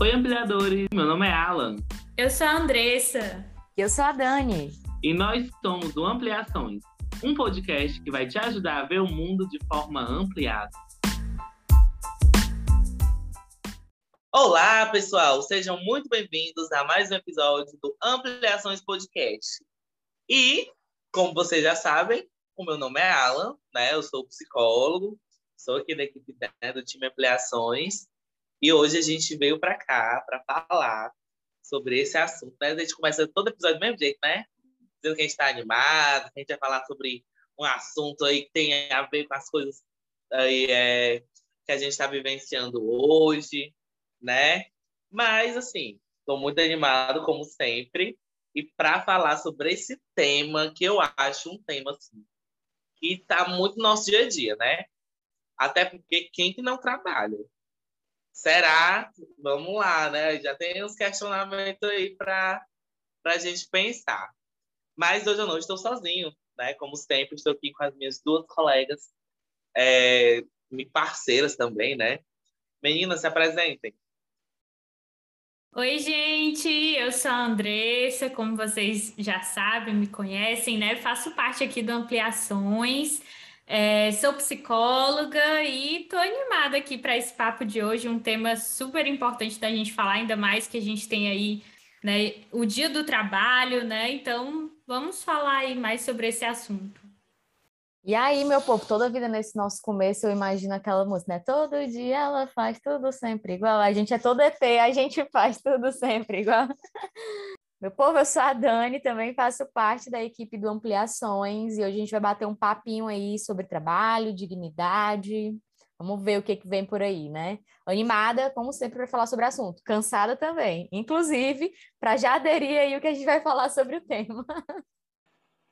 Oi, ampliadores! Meu nome é Alan. Eu sou a Andressa. Eu sou a Dani. E nós somos o Ampliações, um podcast que vai te ajudar a ver o mundo de forma ampliada. Olá, pessoal! Sejam muito bem-vindos a mais um episódio do Ampliações Podcast. E, como vocês já sabem, o meu nome é Alan, né? Eu sou psicólogo, sou aqui da equipe né, do time Ampliações. E hoje a gente veio para cá para falar sobre esse assunto. Né? A gente começa todo episódio do mesmo jeito, né? Dizendo que a gente está animado, que a gente vai falar sobre um assunto aí que tem a ver com as coisas aí, é, que a gente está vivenciando hoje, né? Mas, assim, estou muito animado, como sempre, e para falar sobre esse tema, que eu acho um tema assim, que está muito no nosso dia a dia, né? Até porque quem que não trabalha? Será? Vamos lá, né? Já tem uns questionamentos aí para a gente pensar. Mas hoje eu não estou sozinho, né? Como sempre, estou aqui com as minhas duas colegas, é, parceiras também, né? Meninas, se apresentem. Oi, gente, eu sou a Andressa, como vocês já sabem, me conhecem, né? Faço parte aqui do Ampliações. É, sou psicóloga e estou animada aqui para esse papo de hoje, um tema super importante da gente falar, ainda mais que a gente tem aí né, o dia do trabalho, né? Então, vamos falar aí mais sobre esse assunto. E aí, meu povo, toda vida nesse nosso começo eu imagino aquela música, né? Todo dia ela faz tudo sempre igual. A gente é todo ET, a gente faz tudo sempre igual. Meu povo, eu sou a Dani, também faço parte da equipe do Ampliações e hoje a gente vai bater um papinho aí sobre trabalho, dignidade. Vamos ver o que, que vem por aí, né? Animada, como sempre, para falar sobre o assunto. Cansada também, inclusive, para já aderir aí o que a gente vai falar sobre o tema.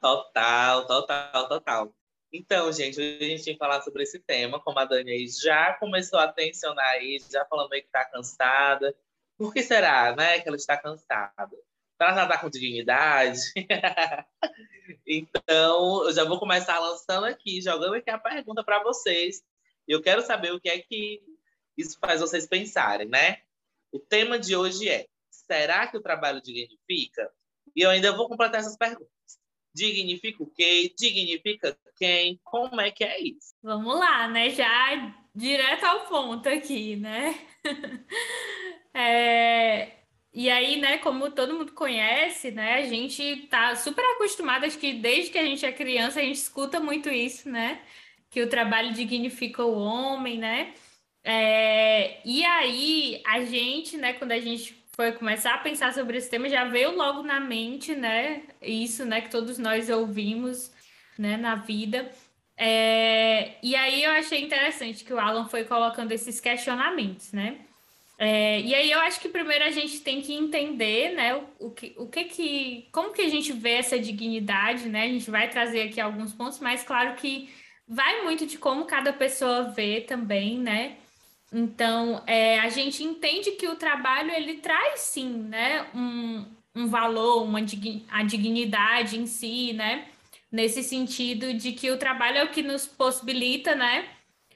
Total, total, total. Então, gente, hoje a gente que falar sobre esse tema, como a Dani aí já começou a tensionar aí, já falando aí que está cansada. Por que será, né, que ela está cansada? Para tratar com dignidade. então, eu já vou começar lançando aqui, jogando aqui a pergunta para vocês. Eu quero saber o que é que isso faz vocês pensarem, né? O tema de hoje é: será que o trabalho dignifica? E eu ainda vou completar essas perguntas. Dignifica o quê? Dignifica quem? Como é que é isso? Vamos lá, né? Já direto ao ponto aqui, né? é, e aí, né, como todo mundo conhece, né, a gente tá super acostumado, acho que desde que a gente é criança, a gente escuta muito isso, né? Que o trabalho dignifica o homem, né? É, e aí, a gente, né, quando a gente foi começar a pensar sobre esse tema, já veio logo na mente, né? Isso, né, que todos nós ouvimos, né, na vida. É, e aí eu achei interessante que o Alan foi colocando esses questionamentos, né? É, e aí eu acho que primeiro a gente tem que entender, né, o, o, que, o que que, como que a gente vê essa dignidade, né? A gente vai trazer aqui alguns pontos, mas claro que vai muito de como cada pessoa vê também, né? Então, é, a gente entende que o trabalho ele traz sim, né, um, um valor, uma a dignidade em si, né? Nesse sentido de que o trabalho é o que nos possibilita, né,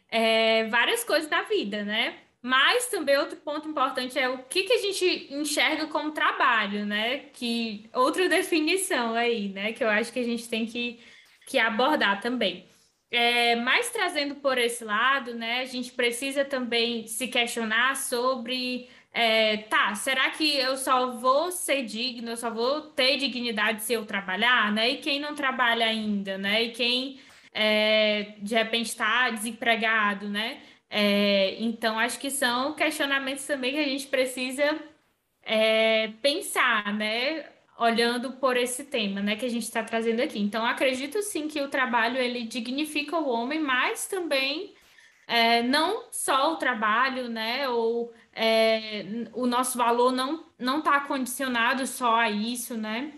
é, várias coisas na vida, né? Mas também outro ponto importante é o que, que a gente enxerga como trabalho, né? Que outra definição aí, né? Que eu acho que a gente tem que, que abordar também. É, mas trazendo por esse lado, né? A gente precisa também se questionar sobre é, tá, será que eu só vou ser digno, eu só vou ter dignidade se eu trabalhar, né? E quem não trabalha ainda, né? E quem é, de repente está desempregado, né? É, então, acho que são questionamentos também que a gente precisa é, pensar, né? Olhando por esse tema, né, que a gente está trazendo aqui. Então, acredito sim que o trabalho ele dignifica o homem, mas também é, não só o trabalho, né? Ou é, o nosso valor não não está condicionado só a isso, né?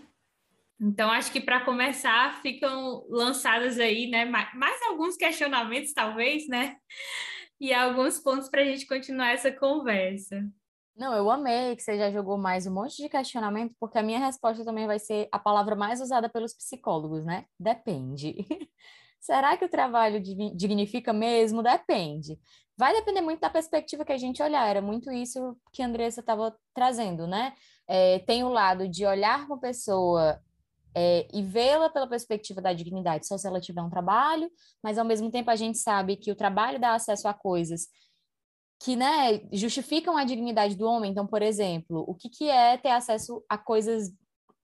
Então, acho que para começar, ficam lançadas aí, né, mais, mais alguns questionamentos, talvez, né? E alguns pontos para a gente continuar essa conversa. Não, eu amei que você já jogou mais um monte de questionamento, porque a minha resposta também vai ser a palavra mais usada pelos psicólogos, né? Depende. será que o trabalho dignifica mesmo? Depende. Vai depender muito da perspectiva que a gente olhar. Era muito isso que a Andressa estava trazendo, né? É, tem o lado de olhar uma pessoa é, e vê-la pela perspectiva da dignidade, só se ela tiver um trabalho, mas ao mesmo tempo a gente sabe que o trabalho dá acesso a coisas que né, justificam a dignidade do homem. Então, por exemplo, o que, que é ter acesso a coisas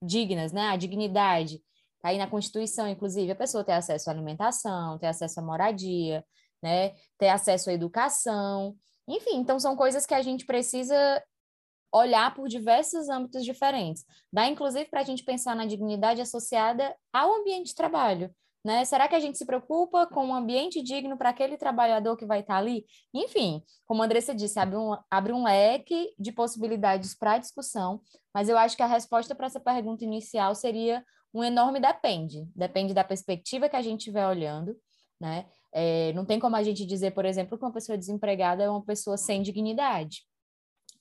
dignas, né? A dignidade. Tá aí na Constituição, inclusive, a pessoa ter acesso à alimentação, ter acesso à moradia, né? Ter acesso à educação. Enfim, então são coisas que a gente precisa olhar por diversos âmbitos diferentes. Dá, inclusive, para a gente pensar na dignidade associada ao ambiente de trabalho. Né? Será que a gente se preocupa com um ambiente digno para aquele trabalhador que vai estar tá ali? Enfim, como a Andressa disse, abre um, abre um leque de possibilidades para discussão, mas eu acho que a resposta para essa pergunta inicial seria um enorme depende. Depende da perspectiva que a gente estiver olhando, né? É, não tem como a gente dizer, por exemplo, que uma pessoa desempregada é uma pessoa sem dignidade.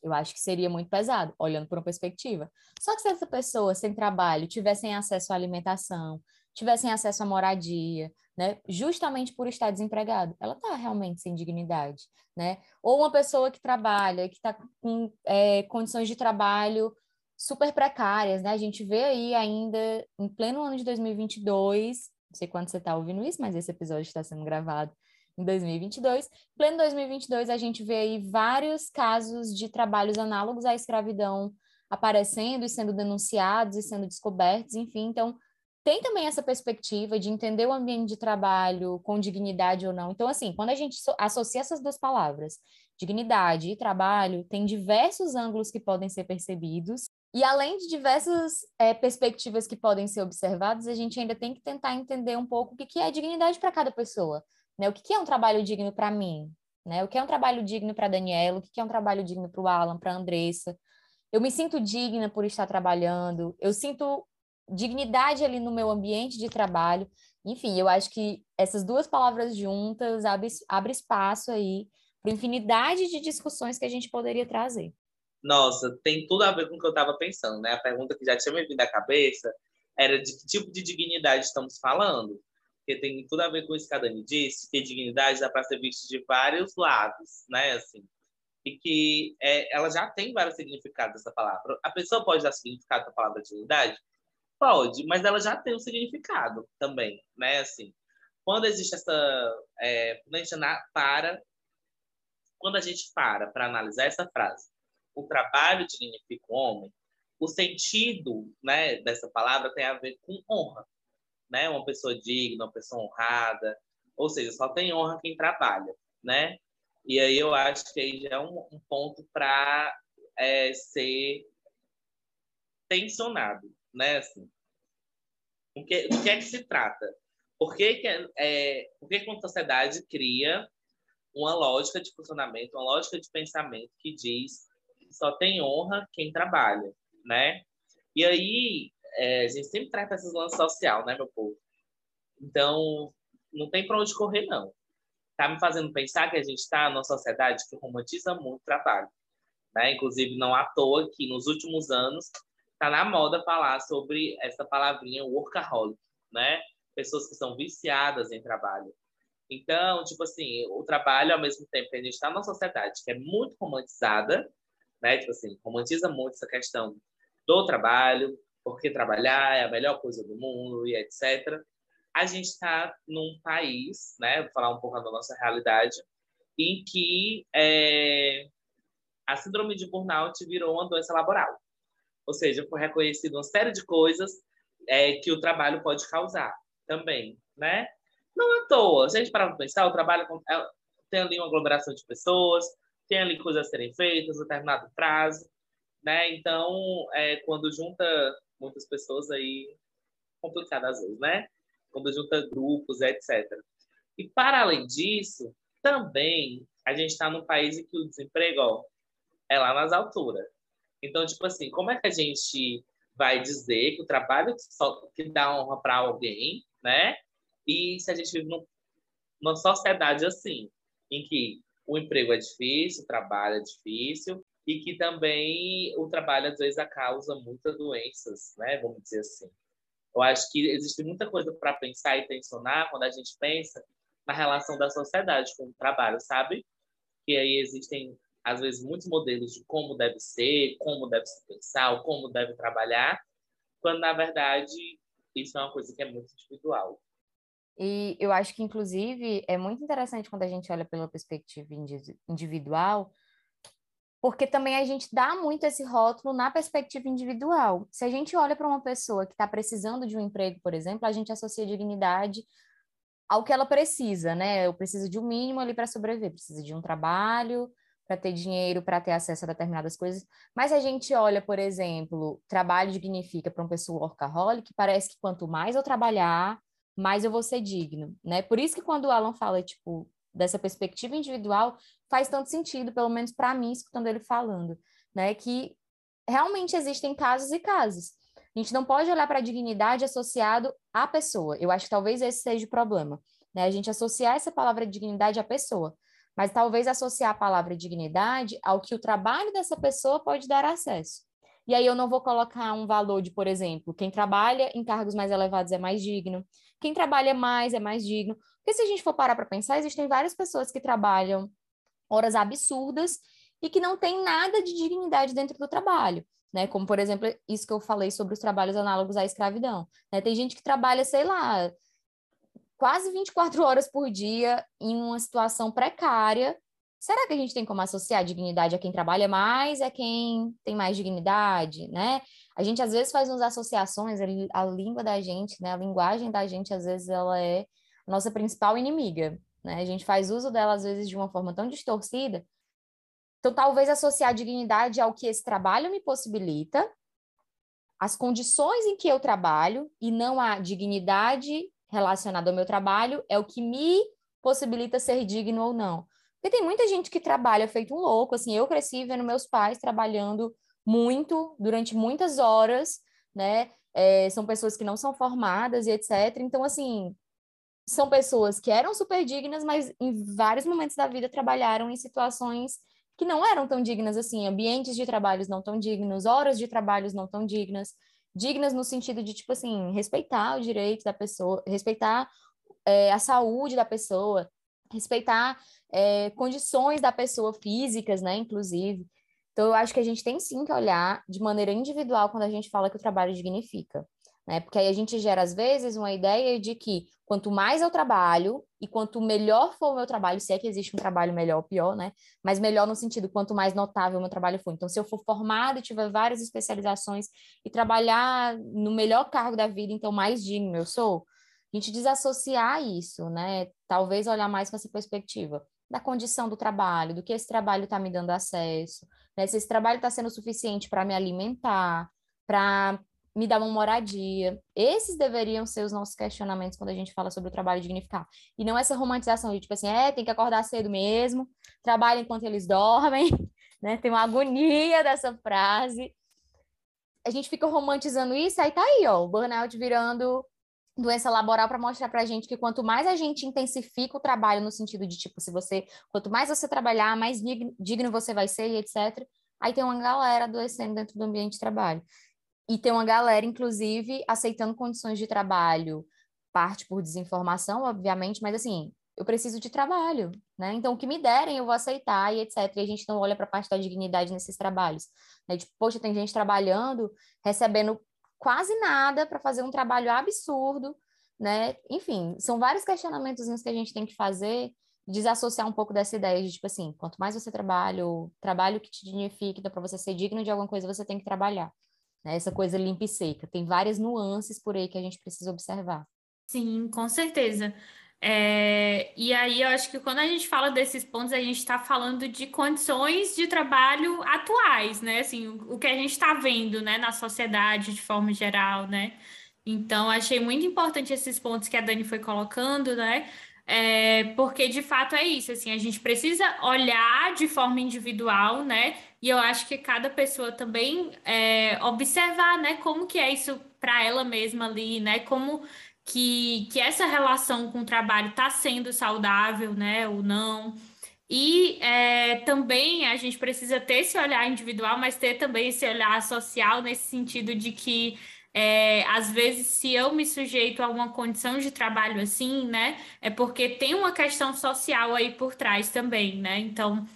Eu acho que seria muito pesado, olhando por uma perspectiva. Só que se essa pessoa sem trabalho tivessem acesso à alimentação, tivessem acesso à moradia, né? Justamente por estar desempregado, ela está realmente sem dignidade, né? Ou uma pessoa que trabalha, que está com é, condições de trabalho super precárias, né? A gente vê aí ainda em pleno ano de 2022, não sei quando você está ouvindo isso, mas esse episódio está sendo gravado em 2022. Em pleno 2022, a gente vê aí vários casos de trabalhos análogos à escravidão aparecendo e sendo denunciados e sendo descobertos, enfim. Então, tem também essa perspectiva de entender o ambiente de trabalho com dignidade ou não. Então, assim, quando a gente associa essas duas palavras, dignidade e trabalho, tem diversos ângulos que podem ser percebidos e além de diversas é, perspectivas que podem ser observadas, a gente ainda tem que tentar entender um pouco o que é dignidade para cada pessoa. Né? O que, que é um trabalho digno para mim? Né? O que é um trabalho digno para Daniela? O que, que é um trabalho digno para o Alan, para Andressa? Eu me sinto digna por estar trabalhando, eu sinto dignidade ali no meu ambiente de trabalho. Enfim, eu acho que essas duas palavras juntas abrem abre espaço aí para infinidade de discussões que a gente poderia trazer. Nossa, tem tudo a ver com o que eu estava pensando, né? A pergunta que já tinha me vindo à cabeça era de que tipo de dignidade estamos falando. Porque tem tudo a ver com isso que a Dani disse, que dignidade dá para ser vista de vários lados, né? Assim, e que é, ela já tem vários significados essa palavra. A pessoa pode dar significado para a palavra dignidade? Pode, mas ela já tem um significado também, né? Assim, quando existe essa... É, quando a gente para... Quando a gente para para analisar essa frase, o trabalho dignifica o homem, o sentido né, dessa palavra tem a ver com honra. Né? Uma pessoa digna, uma pessoa honrada, ou seja, só tem honra quem trabalha. Né? E aí eu acho que aí já é um, um ponto para é, ser tensionado. Né? Assim, o que, do que é que se trata? Por que, que, é, por que, que sociedade cria uma lógica de funcionamento, uma lógica de pensamento que diz só tem honra quem trabalha, né? E aí, é, a gente sempre trata esses lances social, né, meu povo? Então, não tem para onde correr, não. Tá me fazendo pensar que a gente está numa sociedade que romantiza muito o trabalho. Né? Inclusive, não à toa que nos últimos anos está na moda falar sobre essa palavrinha workaholic, né? Pessoas que são viciadas em trabalho. Então, tipo assim, o trabalho, ao mesmo tempo que a gente está numa sociedade que é muito romantizada, né? Tipo assim, romantiza muito essa questão do trabalho, porque trabalhar é a melhor coisa do mundo e etc. A gente está num país, né? Vou falar um pouco da nossa realidade, em que é, a síndrome de burnout virou uma doença laboral. Ou seja, foi reconhecido uma série de coisas é, que o trabalho pode causar também, né? Não à toa. A gente parar para pensar, o trabalho é, tem ali uma aglomeração de pessoas, tem ali coisas a serem feitas, determinado prazo, né? Então, é, quando junta muitas pessoas aí, complicado às vezes, né? Quando junta grupos, etc. E para além disso, também a gente está num país em que o desemprego ó, é lá nas alturas. Então, tipo assim, como é que a gente vai dizer que o trabalho só, que dá honra para alguém, né? E se a gente vive numa sociedade assim, em que o emprego é difícil, o trabalho é difícil, e que também o trabalho às vezes causa muitas doenças, né? Vamos dizer assim. Eu acho que existe muita coisa para pensar e tensionar quando a gente pensa na relação da sociedade com o trabalho, sabe? Que aí existem, às vezes, muitos modelos de como deve ser, como deve se pensar, como deve trabalhar, quando, na verdade, isso é uma coisa que é muito individual. E eu acho que, inclusive, é muito interessante quando a gente olha pela perspectiva individual, porque também a gente dá muito esse rótulo na perspectiva individual. Se a gente olha para uma pessoa que está precisando de um emprego, por exemplo, a gente associa dignidade ao que ela precisa, né? Eu preciso de um mínimo ali para sobreviver, precisa de um trabalho para ter dinheiro, para ter acesso a determinadas coisas. Mas a gente olha, por exemplo, trabalho dignifica para uma pessoa workaholic, parece que quanto mais eu trabalhar, mais eu vou ser digno, né? Por isso que quando o Alan fala, tipo, dessa perspectiva individual, faz tanto sentido, pelo menos para mim, escutando ele falando, né? Que realmente existem casos e casos. A gente não pode olhar para a dignidade associado à pessoa. Eu acho que talvez esse seja o problema, né? A gente associar essa palavra dignidade à pessoa, mas talvez associar a palavra dignidade ao que o trabalho dessa pessoa pode dar acesso. E aí eu não vou colocar um valor de, por exemplo, quem trabalha em cargos mais elevados é mais digno, quem trabalha mais é mais digno. Porque se a gente for parar para pensar, existem várias pessoas que trabalham horas absurdas e que não tem nada de dignidade dentro do trabalho, né? Como, por exemplo, isso que eu falei sobre os trabalhos análogos à escravidão, né? Tem gente que trabalha, sei lá, quase 24 horas por dia em uma situação precária. Será que a gente tem como associar dignidade a quem trabalha mais, a quem tem mais dignidade, né? A gente às vezes faz umas associações, a língua da gente, né, a linguagem da gente às vezes ela é a nossa principal inimiga, né? A gente faz uso dela, às vezes, de uma forma tão distorcida. Então, talvez associar dignidade ao que esse trabalho me possibilita, as condições em que eu trabalho, e não a dignidade relacionada ao meu trabalho, é o que me possibilita ser digno ou não. Porque tem muita gente que trabalha feito um louco, assim, eu cresci vendo meus pais trabalhando muito, durante muitas horas, né? É, são pessoas que não são formadas e etc. Então, assim, são pessoas que eram super dignas, mas em vários momentos da vida trabalharam em situações que não eram tão dignas assim, ambientes de trabalhos não tão dignos, horas de trabalhos não tão dignas, dignas no sentido de, tipo assim, respeitar o direito da pessoa, respeitar é, a saúde da pessoa, respeitar é, condições da pessoa físicas, né, inclusive. Então, eu acho que a gente tem sim que olhar de maneira individual quando a gente fala que o trabalho dignifica né? Porque aí a gente gera, às vezes, uma ideia de que quanto mais eu trabalho e quanto melhor for o meu trabalho, se é que existe um trabalho melhor ou pior, né? Mas melhor no sentido, quanto mais notável o meu trabalho for. Então, se eu for formado e tiver várias especializações e trabalhar no melhor cargo da vida, então mais digno eu sou, a gente desassociar isso, né? Talvez olhar mais com essa perspectiva da condição do trabalho, do que esse trabalho está me dando acesso, né? Se esse trabalho está sendo suficiente para me alimentar, para me dar uma moradia. Esses deveriam ser os nossos questionamentos quando a gente fala sobre o trabalho dignificar. E não essa romantização de tipo assim, é, tem que acordar cedo mesmo, trabalha enquanto eles dormem, né? Tem uma agonia dessa frase. A gente fica romantizando isso, aí tá aí, ó, o burnout virando doença laboral para mostrar para a gente que quanto mais a gente intensifica o trabalho no sentido de tipo se você quanto mais você trabalhar mais digno você vai ser e etc aí tem uma galera adoecendo dentro do ambiente de trabalho e tem uma galera, inclusive, aceitando condições de trabalho, parte por desinformação, obviamente, mas assim, eu preciso de trabalho, né? Então, o que me derem, eu vou aceitar e etc. E a gente não olha para a parte da dignidade nesses trabalhos. Né? Tipo, poxa, tem gente trabalhando, recebendo quase nada para fazer um trabalho absurdo, né? Enfim, são vários questionamentos que a gente tem que fazer, desassociar um pouco dessa ideia de, tipo assim, quanto mais você trabalha, o trabalho que te dignifica, então para você ser digno de alguma coisa, você tem que trabalhar né? essa coisa limpa e seca. Tem várias nuances por aí que a gente precisa observar. Sim, com certeza. É, e aí eu acho que quando a gente fala desses pontos, a gente está falando de condições de trabalho atuais, né? Assim, o, o que a gente está vendo, né, na sociedade de forma geral, né? Então, achei muito importante esses pontos que a Dani foi colocando, né? É, porque de fato é isso, assim, a gente precisa olhar de forma individual, né? E eu acho que cada pessoa também é, observar, né, como que é isso para ela mesma ali, né? Como que, que essa relação com o trabalho está sendo saudável, né, ou não. E é, também a gente precisa ter esse olhar individual, mas ter também esse olhar social, nesse sentido de que é, às vezes, se eu me sujeito a uma condição de trabalho assim, né, é porque tem uma questão social aí por trás também, né? Então,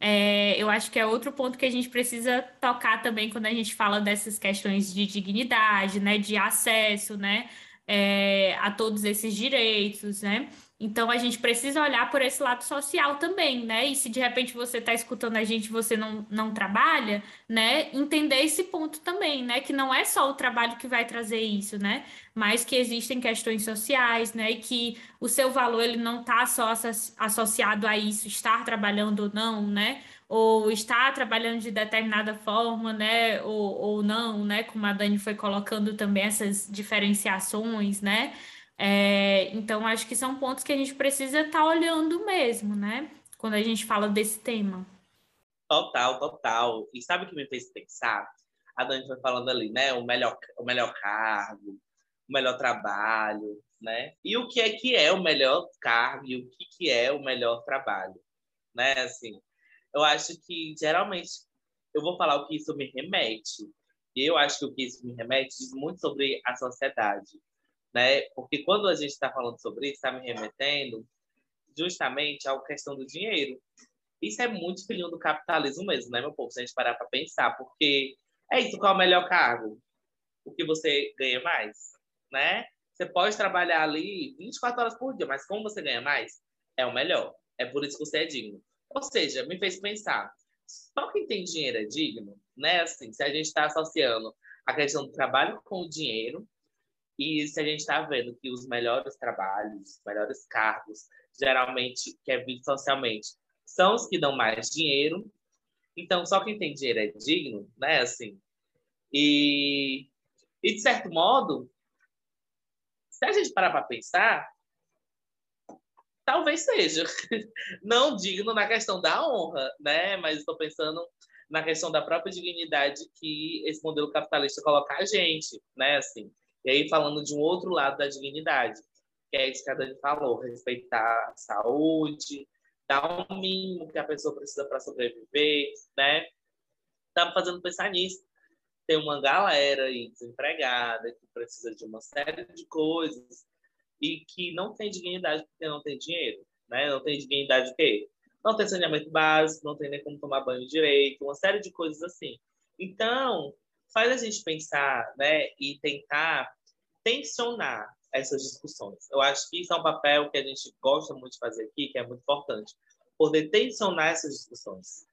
é, eu acho que é outro ponto que a gente precisa tocar também quando a gente fala dessas questões de dignidade, né, de acesso, né, é, a todos esses direitos, né? Então a gente precisa olhar por esse lado social também, né? E se de repente você está escutando a gente você não, não trabalha, né? Entender esse ponto também, né? Que não é só o trabalho que vai trazer isso, né? Mas que existem questões sociais, né? E que o seu valor ele não está só associado a isso, estar trabalhando ou não, né? Ou estar trabalhando de determinada forma, né? Ou, ou não, né? Como a Dani foi colocando também essas diferenciações, né? É, então, acho que são pontos que a gente precisa estar tá olhando mesmo, né? Quando a gente fala desse tema. Total, total. E sabe o que me fez pensar? A Dani foi falando ali, né? O melhor, o melhor cargo, o melhor trabalho, né? E o que é que é o melhor cargo e o que, que é o melhor trabalho, né? Assim, eu acho que geralmente eu vou falar o que isso me remete. E eu acho que o que isso me remete diz muito sobre a sociedade né? Porque quando a gente está falando sobre isso, está me remetendo justamente à questão do dinheiro. Isso é muito filhinho do capitalismo mesmo, né, meu povo? Se a gente parar para pensar, porque é isso, qual é o melhor cargo? O que você ganha mais, né? Você pode trabalhar ali 24 horas por dia, mas como você ganha mais, é o melhor. É por isso que você é digno. Ou seja, me fez pensar, só quem tem dinheiro é digno, né? Assim, se a gente está associando a questão do trabalho com o dinheiro, e se a gente está vendo que os melhores trabalhos, os melhores cargos, geralmente, que é visto socialmente, são os que dão mais dinheiro. Então, só quem tem dinheiro é digno, né? Assim. E, e de certo modo, se a gente parar para pensar, talvez seja. Não digno na questão da honra, né? Mas estou pensando na questão da própria dignidade que esse modelo capitalista coloca a gente, né? Assim, e aí, falando de um outro lado da dignidade, que é isso que a Dani falou, respeitar a saúde, dar o mínimo que a pessoa precisa para sobreviver, né? Estava fazendo pensar nisso. Tem uma galera aí desempregada que precisa de uma série de coisas e que não tem dignidade porque não tem dinheiro, né? Não tem dignidade o quê? Não tem saneamento básico, não tem nem como tomar banho direito, uma série de coisas assim. Então, faz a gente pensar né, e tentar tensionar essas discussões. Eu acho que isso é um papel que a gente gosta muito de fazer aqui, que é muito importante, poder tensionar essas discussões.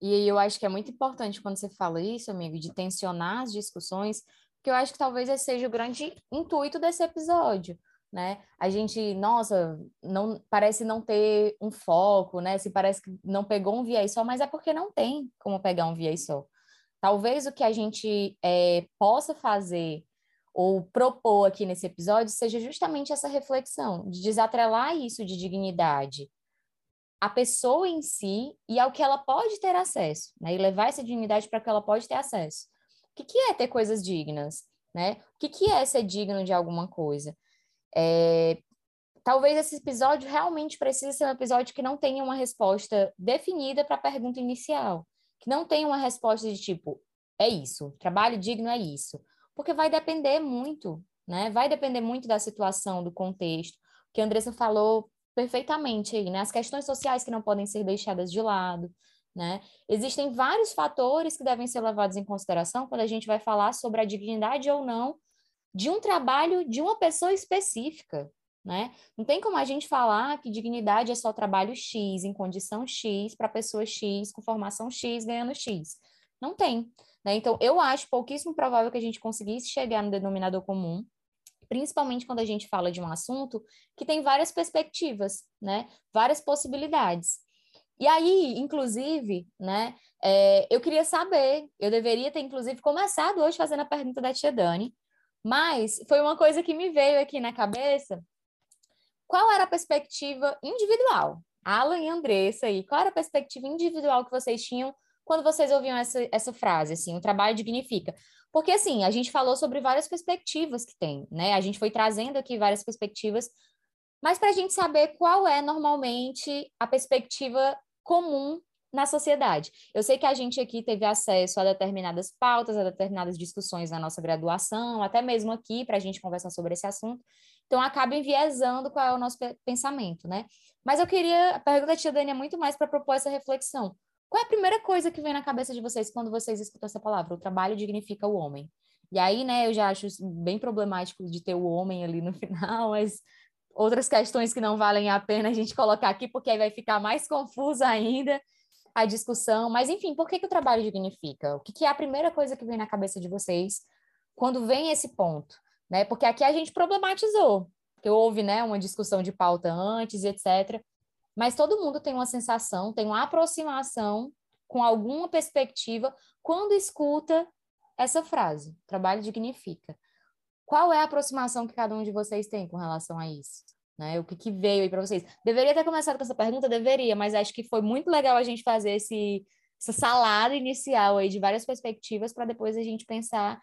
E eu acho que é muito importante quando você fala isso, amigo, de tensionar as discussões, porque eu acho que talvez esse seja o grande intuito desse episódio, né? A gente, nossa, não parece não ter um foco, né? Se parece que não pegou um viés só, mas é porque não tem como pegar um viés só. Talvez o que a gente é, possa fazer ou propor aqui nesse episódio seja justamente essa reflexão, de desatrelar isso de dignidade à pessoa em si e ao que ela pode ter acesso, né? E levar essa dignidade para que ela pode ter acesso. O que, que é ter coisas dignas, né? O que, que é ser digno de alguma coisa? É... Talvez esse episódio realmente precise ser um episódio que não tenha uma resposta definida para a pergunta inicial que não tem uma resposta de tipo, é isso, trabalho digno é isso. Porque vai depender muito, né? Vai depender muito da situação, do contexto, que a Andressa falou perfeitamente aí, né? As questões sociais que não podem ser deixadas de lado, né? Existem vários fatores que devem ser levados em consideração quando a gente vai falar sobre a dignidade ou não de um trabalho de uma pessoa específica, né? Não tem como a gente falar que dignidade é só trabalho X, em condição X, para pessoa X, com formação X, ganhando X. Não tem. Né? Então, eu acho pouquíssimo provável que a gente conseguisse chegar no denominador comum, principalmente quando a gente fala de um assunto que tem várias perspectivas, né? várias possibilidades. E aí, inclusive, né, é, eu queria saber, eu deveria ter, inclusive, começado hoje fazendo a pergunta da tia Dani, mas foi uma coisa que me veio aqui na cabeça qual era a perspectiva individual? Alan e Andressa aí, qual era a perspectiva individual que vocês tinham quando vocês ouviam essa, essa frase, assim, o trabalho dignifica? Porque, assim, a gente falou sobre várias perspectivas que tem, né? A gente foi trazendo aqui várias perspectivas, mas para a gente saber qual é normalmente a perspectiva comum na sociedade. Eu sei que a gente aqui teve acesso a determinadas pautas, a determinadas discussões na nossa graduação, até mesmo aqui para a gente conversar sobre esse assunto. Então acaba enviesando qual é o nosso pensamento, né? Mas eu queria, a pergunta da tia Dani é muito mais para propor essa reflexão. Qual é a primeira coisa que vem na cabeça de vocês quando vocês escutam essa palavra? O trabalho dignifica o homem. E aí, né, eu já acho bem problemático de ter o homem ali no final, mas outras questões que não valem a pena a gente colocar aqui, porque aí vai ficar mais confusa ainda a discussão. Mas, enfim, por que, que o trabalho dignifica? O que, que é a primeira coisa que vem na cabeça de vocês quando vem esse ponto? Né? Porque aqui a gente problematizou, porque houve né, uma discussão de pauta antes, etc. Mas todo mundo tem uma sensação, tem uma aproximação com alguma perspectiva quando escuta essa frase, trabalho dignifica. Qual é a aproximação que cada um de vocês tem com relação a isso? Né? O que, que veio aí para vocês? Deveria ter começado com essa pergunta? Deveria, mas acho que foi muito legal a gente fazer esse, essa salada inicial aí de várias perspectivas para depois a gente pensar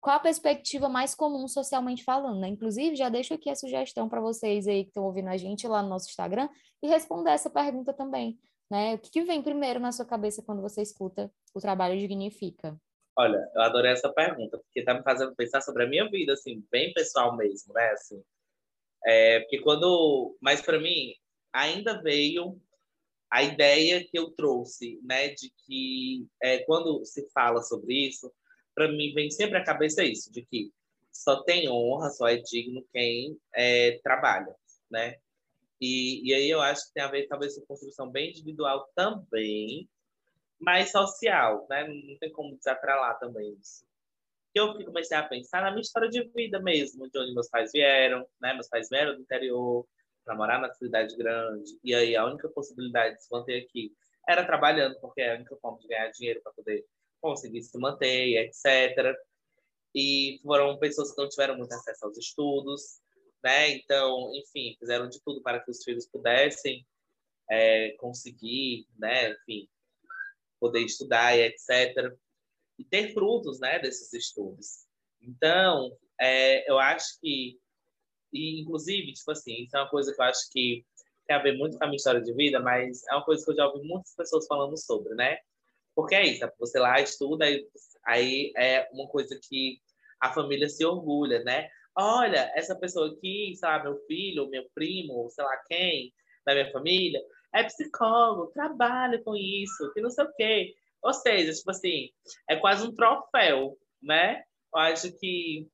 qual a perspectiva mais comum socialmente falando, né? Inclusive, já deixo aqui a sugestão para vocês aí que estão ouvindo a gente lá no nosso Instagram e responder essa pergunta também, né? O que, que vem primeiro na sua cabeça quando você escuta o trabalho dignifica? Olha, eu adorei essa pergunta, porque tá me fazendo pensar sobre a minha vida, assim, bem pessoal mesmo, né? Assim, é, porque quando. Mas para mim, ainda veio a ideia que eu trouxe, né? De que é, quando se fala sobre isso, para mim vem sempre à cabeça isso, de que só tem honra, só é digno quem é, trabalha, né? E, e aí eu acho que tem a ver, talvez, com construção bem individual também, mais social, né? Não tem como desatrelar também isso. Eu comecei a pensar na minha história de vida mesmo, de onde meus pais vieram, né? Meus pais vieram do interior para morar na cidade grande, e aí a única possibilidade de se manter aqui era trabalhando, porque é a única forma de ganhar dinheiro para poder conseguir se manter, etc. E foram pessoas que não tiveram muito acesso aos estudos, né? Então, enfim, fizeram de tudo para que os filhos pudessem é, conseguir, né? Enfim, poder estudar e etc. E ter frutos, né, desses estudos. Então, é, eu acho que, e inclusive, tipo assim, isso é uma coisa que eu acho que tem a ver muito com a minha história de vida, mas é uma coisa que eu já ouvi muitas pessoas falando sobre, né? Porque é isso, você lá estuda, aí, aí é uma coisa que a família se orgulha, né? Olha, essa pessoa aqui, sei lá, meu filho, meu primo, sei lá quem, da minha família, é psicólogo, trabalha com isso, que não sei o quê. Ou seja, tipo assim, é quase um troféu, né? Eu acho que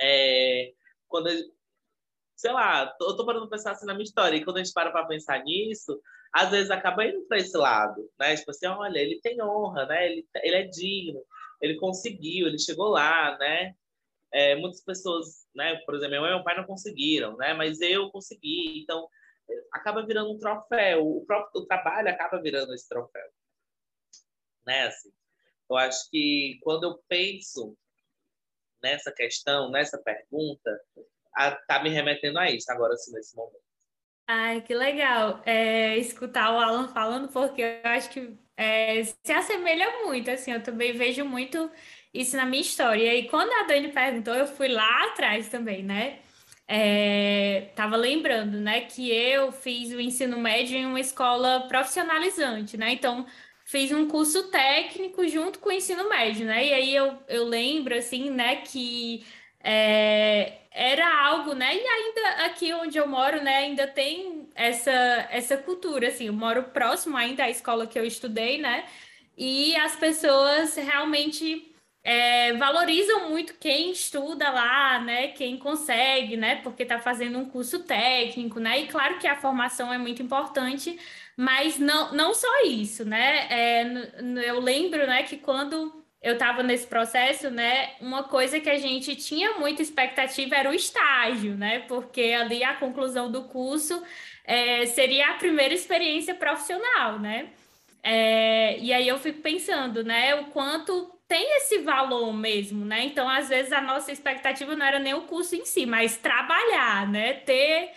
é, quando, sei lá, eu tô parando pra pensar assim na minha história, e quando a gente para pra pensar nisso, às vezes acaba indo para esse lado, né? Tipo assim, olha, ele tem honra, né? Ele, ele é digno, ele conseguiu, ele chegou lá, né? É, muitas pessoas, né? Por exemplo, minha mãe e meu pai não conseguiram, né? Mas eu consegui, então acaba virando um troféu, o próprio o trabalho acaba virando esse troféu, né? Assim, eu acho que quando eu penso nessa questão, nessa pergunta, tá me remetendo a isso agora, assim, nesse momento. Ai, que legal é, escutar o Alan falando, porque eu acho que é, se assemelha muito, assim, eu também vejo muito isso na minha história. E quando a Dani perguntou, eu fui lá atrás também, né? É, tava lembrando, né, que eu fiz o ensino médio em uma escola profissionalizante, né? Então, fiz um curso técnico junto com o ensino médio, né? E aí eu, eu lembro, assim, né, que é, era algo, né? E ainda aqui onde eu moro, né, ainda tem essa, essa cultura, assim, eu moro próximo ainda à escola que eu estudei, né? E as pessoas realmente é, valorizam muito quem estuda lá, né? Quem consegue, né? Porque está fazendo um curso técnico, né? E claro que a formação é muito importante, mas não, não só isso, né? É, eu lembro, né, que quando eu estava nesse processo, né? Uma coisa que a gente tinha muita expectativa era o estágio, né? Porque ali a conclusão do curso é, seria a primeira experiência profissional, né? É, e aí eu fico pensando, né? O quanto tem esse valor mesmo, né? Então, às vezes, a nossa expectativa não era nem o curso em si, mas trabalhar, né? Ter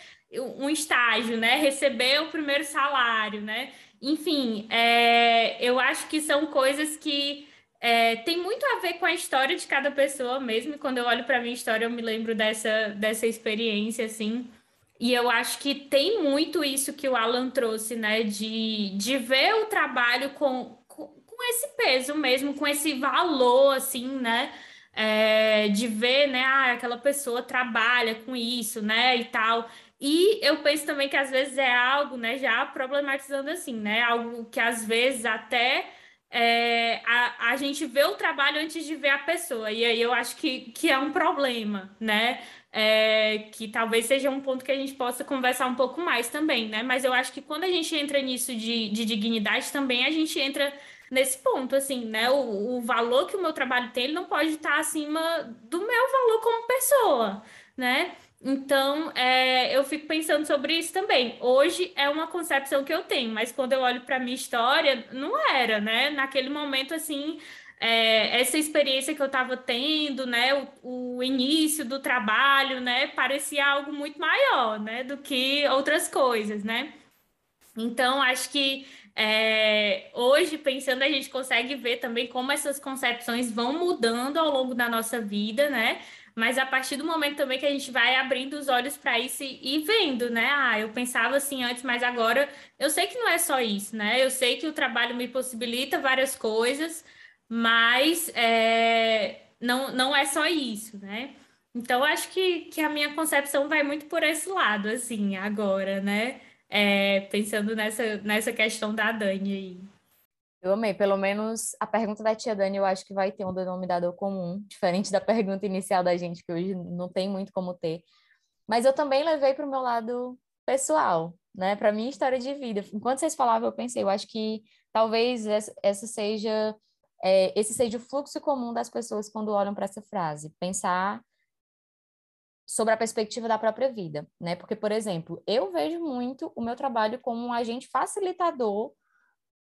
um estágio, né? Receber o primeiro salário, né? Enfim, é, eu acho que são coisas que é, tem muito a ver com a história de cada pessoa mesmo. Quando eu olho para minha história, eu me lembro dessa, dessa experiência, assim. E eu acho que tem muito isso que o Alan trouxe, né? De, de ver o trabalho com, com, com esse peso mesmo, com esse valor, assim, né? É, de ver, né? Ah, aquela pessoa trabalha com isso, né? E tal. E eu penso também que às vezes é algo, né? Já problematizando assim, né? Algo que às vezes até é, a, a gente vê o trabalho antes de ver a pessoa. E aí eu acho que, que é um problema, né? É, que talvez seja um ponto que a gente possa conversar um pouco mais também, né? Mas eu acho que quando a gente entra nisso de, de dignidade também, a gente entra nesse ponto, assim, né? O, o valor que o meu trabalho tem, ele não pode estar acima do meu valor como pessoa, né? Então, é, eu fico pensando sobre isso também. Hoje é uma concepção que eu tenho, mas quando eu olho para a minha história, não era, né? Naquele momento, assim, é, essa experiência que eu estava tendo, né? O, o, início do trabalho, né? Parecia algo muito maior, né? Do que outras coisas, né? Então, acho que é, hoje, pensando, a gente consegue ver também como essas concepções vão mudando ao longo da nossa vida, né? Mas a partir do momento também que a gente vai abrindo os olhos para isso e, e, vendo, né? Ah, eu pensava assim antes, mas agora eu sei que não é só isso, né? Eu sei que o trabalho me possibilita várias coisas, mas é, não, não é só isso, né? Então, acho que, que a minha concepção vai muito por esse lado, assim, agora, né? É, pensando nessa, nessa questão da Dani aí. Eu amei. Pelo menos a pergunta da tia Dani eu acho que vai ter um denominador comum, diferente da pergunta inicial da gente, que hoje não tem muito como ter. Mas eu também levei para o meu lado pessoal, né? Para minha história de vida. Enquanto vocês falavam, eu pensei, eu acho que talvez essa seja é, esse seja o fluxo comum das pessoas quando olham para essa frase, pensar sobre a perspectiva da própria vida, né? Porque, por exemplo, eu vejo muito o meu trabalho como um agente facilitador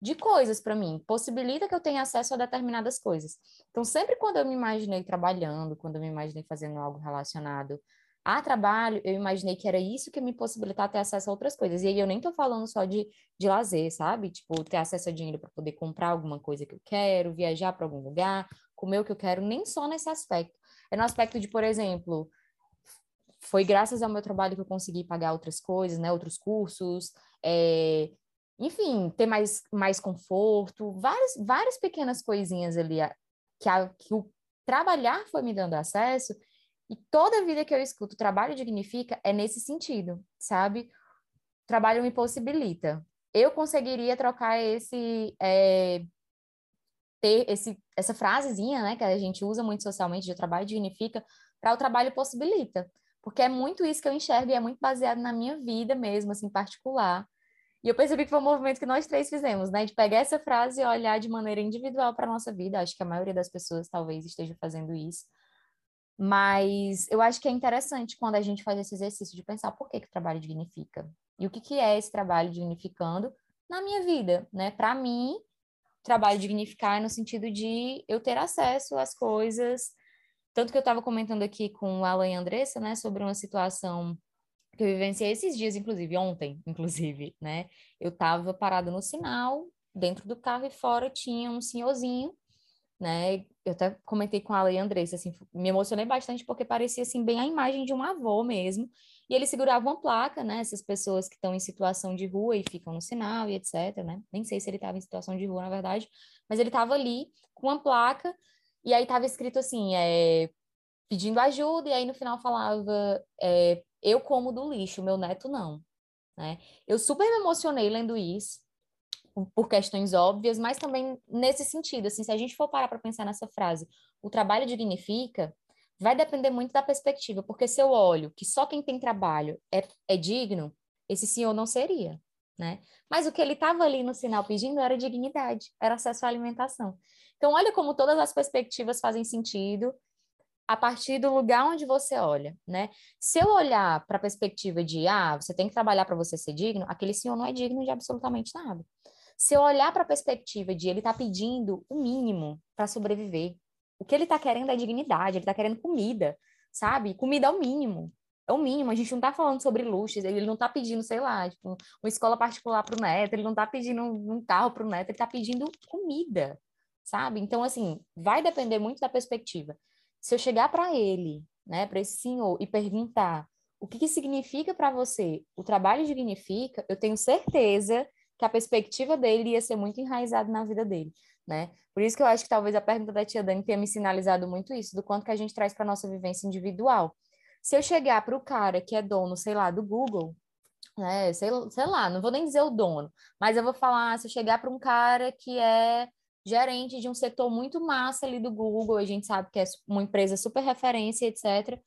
de coisas para mim, possibilita que eu tenha acesso a determinadas coisas. Então, sempre quando eu me imaginei trabalhando, quando eu me imaginei fazendo algo relacionado a trabalho, eu imaginei que era isso que me possibilitar ter acesso a outras coisas. E aí eu nem tô falando só de, de lazer, sabe? Tipo, ter acesso a dinheiro para poder comprar alguma coisa que eu quero, viajar para algum lugar, comer o que eu quero, nem só nesse aspecto. É no aspecto de, por exemplo, foi graças ao meu trabalho que eu consegui pagar outras coisas, né? Outros cursos, é, enfim, ter mais, mais conforto, várias, várias pequenas coisinhas ali que, a, que o trabalhar foi me dando acesso, e toda vida que eu escuto trabalho dignifica é nesse sentido, sabe? Trabalho me possibilita. Eu conseguiria trocar esse. É, ter esse, essa frasezinha, né, que a gente usa muito socialmente, de trabalho dignifica, para o trabalho possibilita. Porque é muito isso que eu enxergo e é muito baseado na minha vida mesmo, assim, particular. E eu percebi que foi um movimento que nós três fizemos, né? De pegar essa frase e olhar de maneira individual para a nossa vida. Acho que a maioria das pessoas talvez esteja fazendo isso. Mas eu acho que é interessante quando a gente faz esse exercício de pensar por que, que o trabalho dignifica. E o que, que é esse trabalho dignificando na minha vida, né? Para mim, trabalho dignificar é no sentido de eu ter acesso às coisas. Tanto que eu estava comentando aqui com a Alan e a Andressa, né, sobre uma situação que eu vivenciei esses dias, inclusive, ontem, inclusive, né? Eu estava parada no sinal, dentro do carro e fora tinha um senhorzinho, né? Eu até comentei com a e a Andressa, assim, me emocionei bastante porque parecia, assim, bem a imagem de um avô mesmo. E ele segurava uma placa, né? Essas pessoas que estão em situação de rua e ficam no sinal e etc, né? Nem sei se ele estava em situação de rua, na verdade, mas ele estava ali com uma placa e aí estava escrito assim, é, pedindo ajuda, e aí no final falava é, eu como do lixo, meu neto não. Né? Eu super me emocionei lendo isso, por questões óbvias, mas também nesse sentido, assim, se a gente for parar para pensar nessa frase, o trabalho dignifica, vai depender muito da perspectiva, porque se eu olho que só quem tem trabalho é, é digno, esse senhor não seria, né? Mas o que ele estava ali no sinal pedindo era dignidade, era acesso à alimentação. Então, olha como todas as perspectivas fazem sentido a partir do lugar onde você olha, né? Se eu olhar para a perspectiva de, ah, você tem que trabalhar para você ser digno, aquele senhor não é digno de absolutamente nada. Se eu olhar para a perspectiva de ele está pedindo o mínimo para sobreviver, o que ele está querendo é dignidade, ele está querendo comida, sabe? Comida é o mínimo. É o mínimo, a gente não está falando sobre luxos, ele não está pedindo, sei lá, tipo, uma escola particular para o neto, ele não está pedindo um carro para o neto, ele está pedindo comida, sabe? Então, assim, vai depender muito da perspectiva. Se eu chegar para ele, né, para esse senhor, e perguntar o que, que significa para você o trabalho dignifica, eu tenho certeza que a perspectiva dele ia ser muito enraizada na vida dele, né? Por isso que eu acho que talvez a pergunta da tia Dani tenha me sinalizado muito isso, do quanto que a gente traz para nossa vivência individual. Se eu chegar para o cara que é dono, sei lá, do Google, né? Sei, sei lá, não vou nem dizer o dono, mas eu vou falar, se eu chegar para um cara que é gerente de um setor muito massa ali do Google, a gente sabe que é uma empresa super referência, etc.,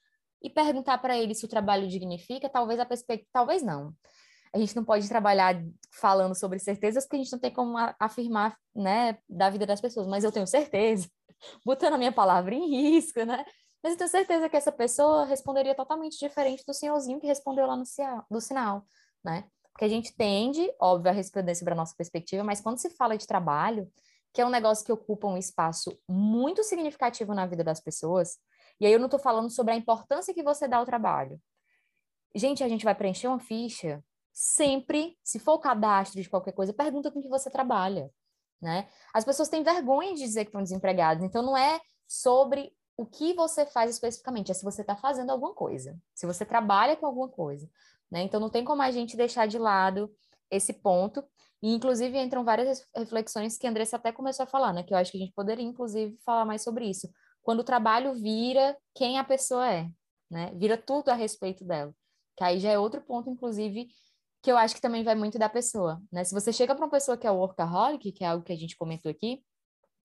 e perguntar para ele se o trabalho dignifica, talvez a perspectiva, talvez não a gente não pode trabalhar falando sobre certezas porque a gente não tem como afirmar, né, da vida das pessoas, mas eu tenho certeza, botando a minha palavra em risco, né? Mas eu tenho certeza que essa pessoa responderia totalmente diferente do senhorzinho que respondeu lá no, sinal, né? Porque a gente tende, óbvio, a responder sobre a nossa perspectiva, mas quando se fala de trabalho, que é um negócio que ocupa um espaço muito significativo na vida das pessoas, e aí eu não estou falando sobre a importância que você dá ao trabalho. Gente, a gente vai preencher uma ficha sempre, se for o cadastro de qualquer coisa, pergunta com que você trabalha, né? As pessoas têm vergonha de dizer que estão desempregadas, então não é sobre o que você faz especificamente, é se você está fazendo alguma coisa, se você trabalha com alguma coisa, né? Então não tem como a gente deixar de lado esse ponto, e inclusive entram várias reflexões que a Andressa até começou a falar, né? Que eu acho que a gente poderia, inclusive, falar mais sobre isso. Quando o trabalho vira quem a pessoa é, né? Vira tudo a respeito dela. Que aí já é outro ponto, inclusive, que eu acho que também vai muito da pessoa, né? Se você chega para uma pessoa que é workaholic, que é algo que a gente comentou aqui,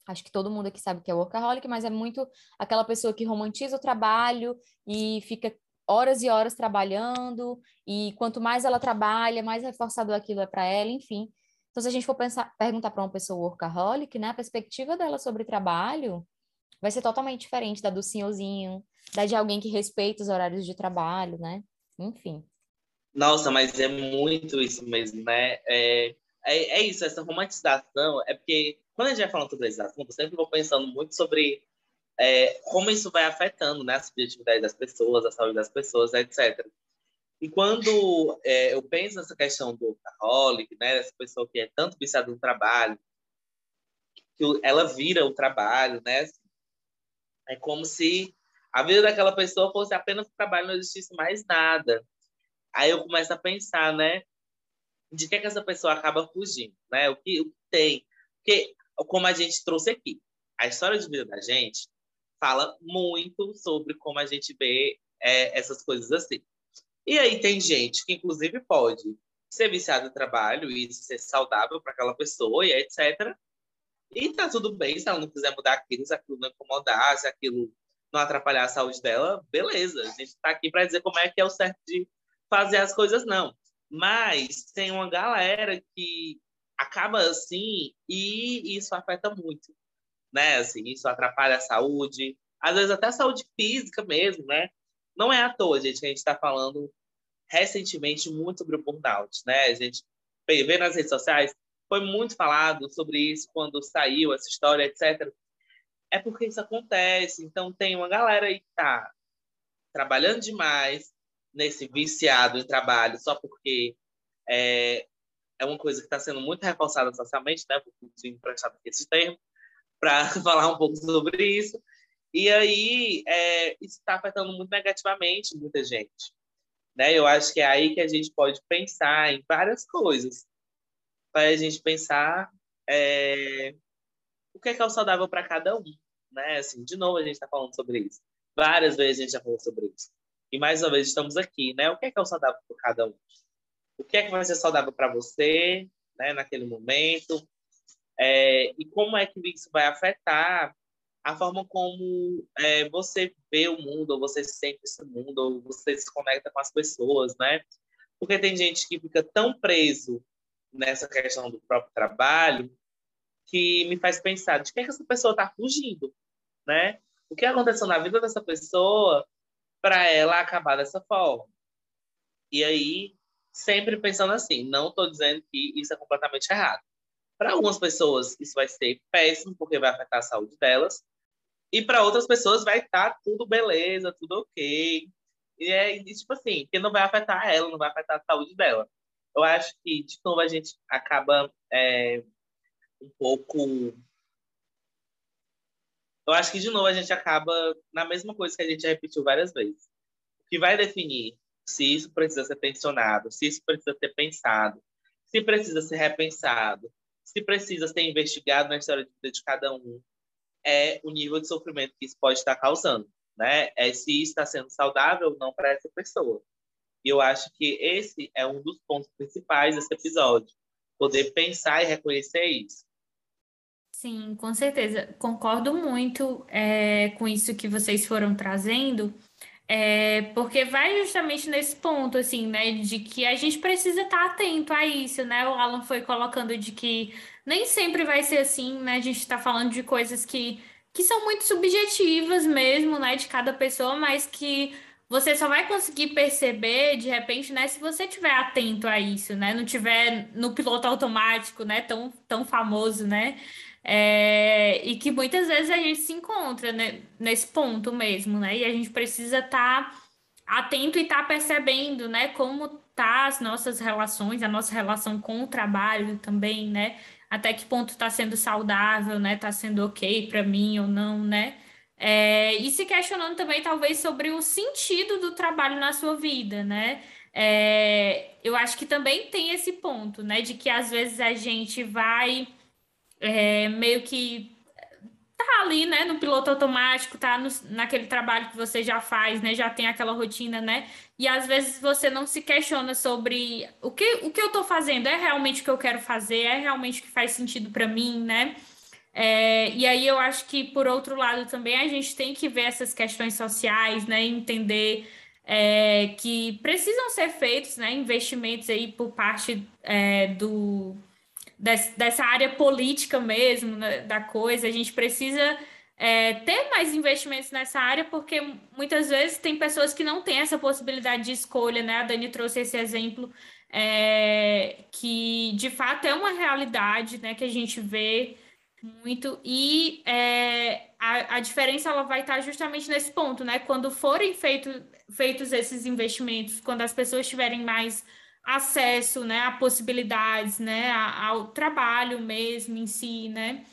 acho que todo mundo aqui sabe que é workaholic, mas é muito aquela pessoa que romantiza o trabalho e fica horas e horas trabalhando, e quanto mais ela trabalha, mais reforçado aquilo é para ela, enfim. Então, se a gente for pensar, perguntar para uma pessoa workaholic, né, a perspectiva dela sobre trabalho vai ser totalmente diferente da do senhorzinho, da de alguém que respeita os horários de trabalho, né? Enfim. Nossa, mas é muito isso mesmo, né? É, é, é, isso, essa romantização. É porque, quando a gente vai falando sobre esse assunto, eu sempre vou pensando muito sobre é, como isso vai afetando né, a subjetividade das pessoas, a saúde das pessoas, etc. E quando é, eu penso nessa questão do workaholic, né, dessa pessoa que é tanto viciada no trabalho, que ela vira o trabalho, né? É como se a vida daquela pessoa fosse apenas o trabalho, não existisse mais nada. Aí eu começo a pensar, né? De que, é que essa pessoa acaba fugindo, né? O que, o que tem. Porque, como a gente trouxe aqui, a história de vida da gente fala muito sobre como a gente vê é, essas coisas assim. E aí tem gente que, inclusive, pode ser viciado no trabalho e ser saudável para aquela pessoa e etc. E tá tudo bem se ela não quiser mudar aquilo, se aquilo não incomodar, se aquilo não atrapalhar a saúde dela, beleza. A gente está aqui para dizer como é que é o certo de fazer as coisas, não. Mas tem uma galera que acaba assim e isso afeta muito, né? Assim, isso atrapalha a saúde, às vezes até a saúde física mesmo, né? Não é à toa, gente, que a gente está falando recentemente muito sobre o burnout, né? A gente vê nas redes sociais, foi muito falado sobre isso quando saiu essa história, etc. É porque isso acontece. Então, tem uma galera aí que tá trabalhando demais, nesse viciado em trabalho só porque é, é uma coisa que está sendo muito reforçada socialmente, né? Vou emprestar esse termo para falar um pouco sobre isso. E aí, é, isso está afetando muito negativamente muita gente. Né? Eu acho que é aí que a gente pode pensar em várias coisas. Para a gente pensar é, o que é, que é o saudável para cada um. Né? Assim, de novo, a gente está falando sobre isso. Várias vezes a gente já falou sobre isso. E mais uma vez estamos aqui, né? O que é, que é o saudável para cada um? O que é que vai ser saudável para você, né, naquele momento? É, e como é que isso vai afetar a forma como é, você vê o mundo, ou você sente esse mundo, ou você se conecta com as pessoas, né? Porque tem gente que fica tão preso nessa questão do próprio trabalho que me faz pensar de que, é que essa pessoa está fugindo, né? O que aconteceu na vida dessa pessoa para ela acabar dessa forma. E aí, sempre pensando assim, não estou dizendo que isso é completamente errado. Para algumas pessoas, isso vai ser péssimo, porque vai afetar a saúde delas. E para outras pessoas, vai estar tá tudo beleza, tudo ok. E é tipo assim, que não vai afetar ela, não vai afetar a saúde dela. Eu acho que, de novo, a gente acaba é, um pouco eu acho que, de novo, a gente acaba na mesma coisa que a gente repetiu várias vezes. O que vai definir se isso precisa ser tensionado, se isso precisa ser pensado, se precisa ser repensado, se precisa ser investigado na história de cada um, é o nível de sofrimento que isso pode estar causando, né? É se está sendo saudável ou não para essa pessoa. E eu acho que esse é um dos pontos principais desse episódio, poder pensar e reconhecer isso. Sim, com certeza. Concordo muito é, com isso que vocês foram trazendo, é, porque vai justamente nesse ponto, assim, né, de que a gente precisa estar atento a isso, né? O Alan foi colocando de que nem sempre vai ser assim, né? A gente está falando de coisas que, que são muito subjetivas mesmo, né, de cada pessoa, mas que você só vai conseguir perceber de repente, né, se você estiver atento a isso, né? Não tiver no piloto automático, né, tão, tão famoso, né? É, e que muitas vezes a gente se encontra né, nesse ponto mesmo, né? E a gente precisa estar tá atento e estar tá percebendo, né, como tá as nossas relações, a nossa relação com o trabalho também, né? Até que ponto está sendo saudável, né? Está sendo ok para mim ou não, né? É, e se questionando também, talvez, sobre o sentido do trabalho na sua vida, né? É, eu acho que também tem esse ponto, né? De que às vezes a gente vai é, meio que tá ali, né, no piloto automático, tá no, naquele trabalho que você já faz, né, já tem aquela rotina, né, e às vezes você não se questiona sobre o que, o que eu tô fazendo, é realmente o que eu quero fazer, é realmente o que faz sentido para mim, né, é, e aí eu acho que, por outro lado, também a gente tem que ver essas questões sociais, né, entender é, que precisam ser feitos, né, investimentos aí por parte é, do dessa área política mesmo, né, da coisa. A gente precisa é, ter mais investimentos nessa área, porque muitas vezes tem pessoas que não têm essa possibilidade de escolha, né? A Dani trouxe esse exemplo, é, que de fato é uma realidade, né? Que a gente vê muito, e é, a, a diferença ela vai estar justamente nesse ponto, né? Quando forem feito, feitos esses investimentos, quando as pessoas tiverem mais acesso, né, a possibilidades, né, ao trabalho mesmo em si, né?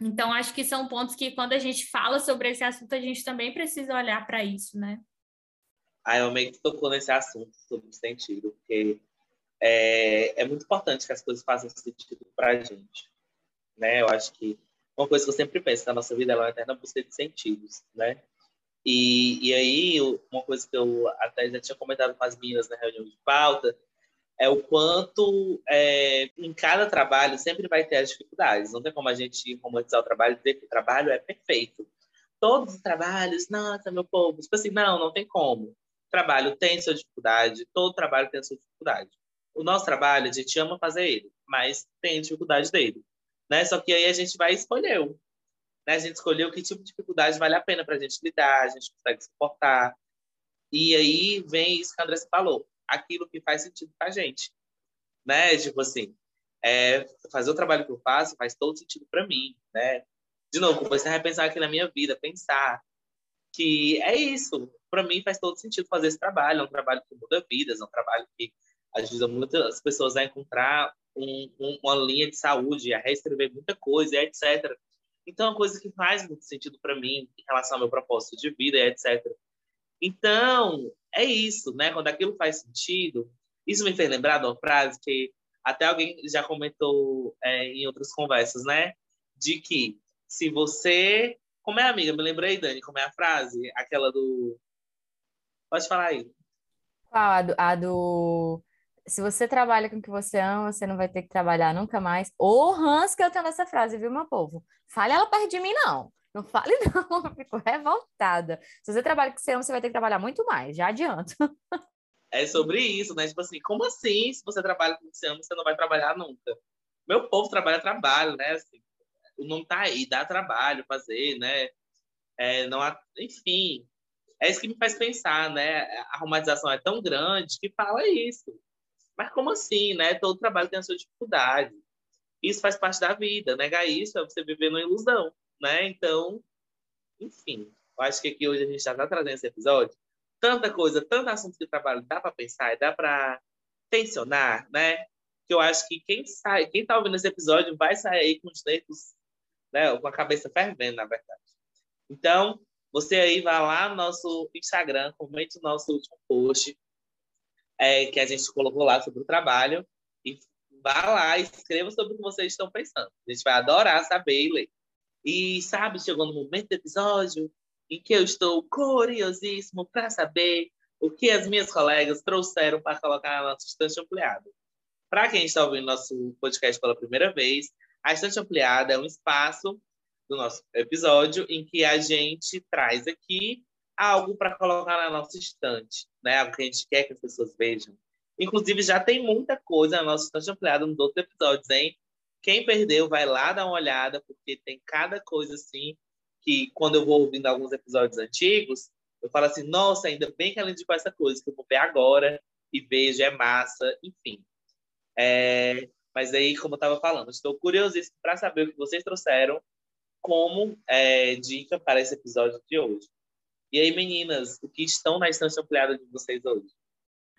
Então, acho que são pontos que, quando a gente fala sobre esse assunto, a gente também precisa olhar para isso, né? Ah, meio que tocou nesse assunto sobre sentido, porque é, é muito importante que as coisas façam sentido para a gente, né? Eu acho que uma coisa que eu sempre penso na nossa vida é uma eterna busca de sentidos, né? E, e aí, uma coisa que eu até já tinha comentado com as meninas na reunião de pauta, é o quanto é, em cada trabalho sempre vai ter as dificuldades. Não tem como a gente romantizar o trabalho e dizer que o trabalho é perfeito. Todos os trabalhos, nossa, meu povo, tipo assim, não, não tem como. O trabalho tem sua dificuldade, todo trabalho tem sua dificuldade. O nosso trabalho, a gente ama fazer ele, mas tem dificuldade dele. Né? Só que aí a gente vai escolher. Né? A gente escolheu que tipo de dificuldade vale a pena para a gente lidar, a gente consegue suportar. E aí vem isso que a Andressa falou aquilo que faz sentido para a gente. Né? Tipo assim, é, fazer o trabalho que eu faço faz todo sentido para mim, né? De novo, comecei a repensar aqui na minha vida, pensar que é isso. Para mim faz todo sentido fazer esse trabalho. É um trabalho que muda vidas, é um trabalho que ajuda muitas pessoas a encontrar um, um, uma linha de saúde, a reescrever muita coisa, etc. Então, é uma coisa que faz muito sentido para mim em relação ao meu propósito de vida, etc. Então, é isso, né? Quando aquilo faz sentido, isso me fez lembrar de uma frase que até alguém já comentou é, em outras conversas, né? De que se você. Como é, amiga? Me lembrei, Dani, como é a frase? Aquela do. Pode falar aí. Qual? A do, a do... Se você trabalha com o que você ama, você não vai ter que trabalhar nunca mais. Ô, Hans, que eu tenho nessa frase, viu, meu povo? Fale ela perto de mim, não. Não fale não, eu fico revoltada. Se você trabalha com você ama, você vai ter que trabalhar muito mais, já adianto. É sobre isso, né? Tipo assim, como assim, se você trabalha com você ama, você não vai trabalhar nunca? Meu povo trabalha trabalho, né? Assim, o nome tá aí, dá trabalho fazer, né? É, não há, enfim, é isso que me faz pensar, né? A romantização é tão grande que fala isso. Mas como assim, né? Todo trabalho tem a sua dificuldade. Isso faz parte da vida. Negar isso é você viver numa ilusão né? Então, enfim, eu acho que aqui hoje a gente já está trazendo esse episódio. Tanta coisa, tanto assunto de trabalho dá para pensar e dá para tensionar, né? Que eu acho que quem sai, quem está ouvindo esse episódio vai sair com os dedos, né? Com a cabeça fervendo, na verdade. Então, você aí vai lá no nosso Instagram, comente o nosso último post, é, que a gente colocou lá sobre o trabalho. E vá lá, escreva sobre o que vocês estão pensando. A gente vai adorar saber e ler. E, sabe, chegou no momento do episódio em que eu estou curiosíssimo para saber o que as minhas colegas trouxeram para colocar na nossa estante ampliada. Para quem está ouvindo nosso podcast pela primeira vez, a estante ampliada é um espaço do nosso episódio em que a gente traz aqui algo para colocar na nossa estante, né? Algo que a gente quer que as pessoas vejam. Inclusive, já tem muita coisa na nossa estante ampliada nos outros episódios, hein? Quem perdeu, vai lá dar uma olhada, porque tem cada coisa assim que, quando eu vou ouvindo alguns episódios antigos, eu falo assim, nossa, ainda bem que ela indicou essa coisa, que eu vou ver agora e vejo, é massa, enfim. É, mas aí, como eu estava falando, estou curiosíssimo para saber o que vocês trouxeram como é, dica para esse episódio de hoje. E aí, meninas, o que estão na estância ampliada de vocês hoje?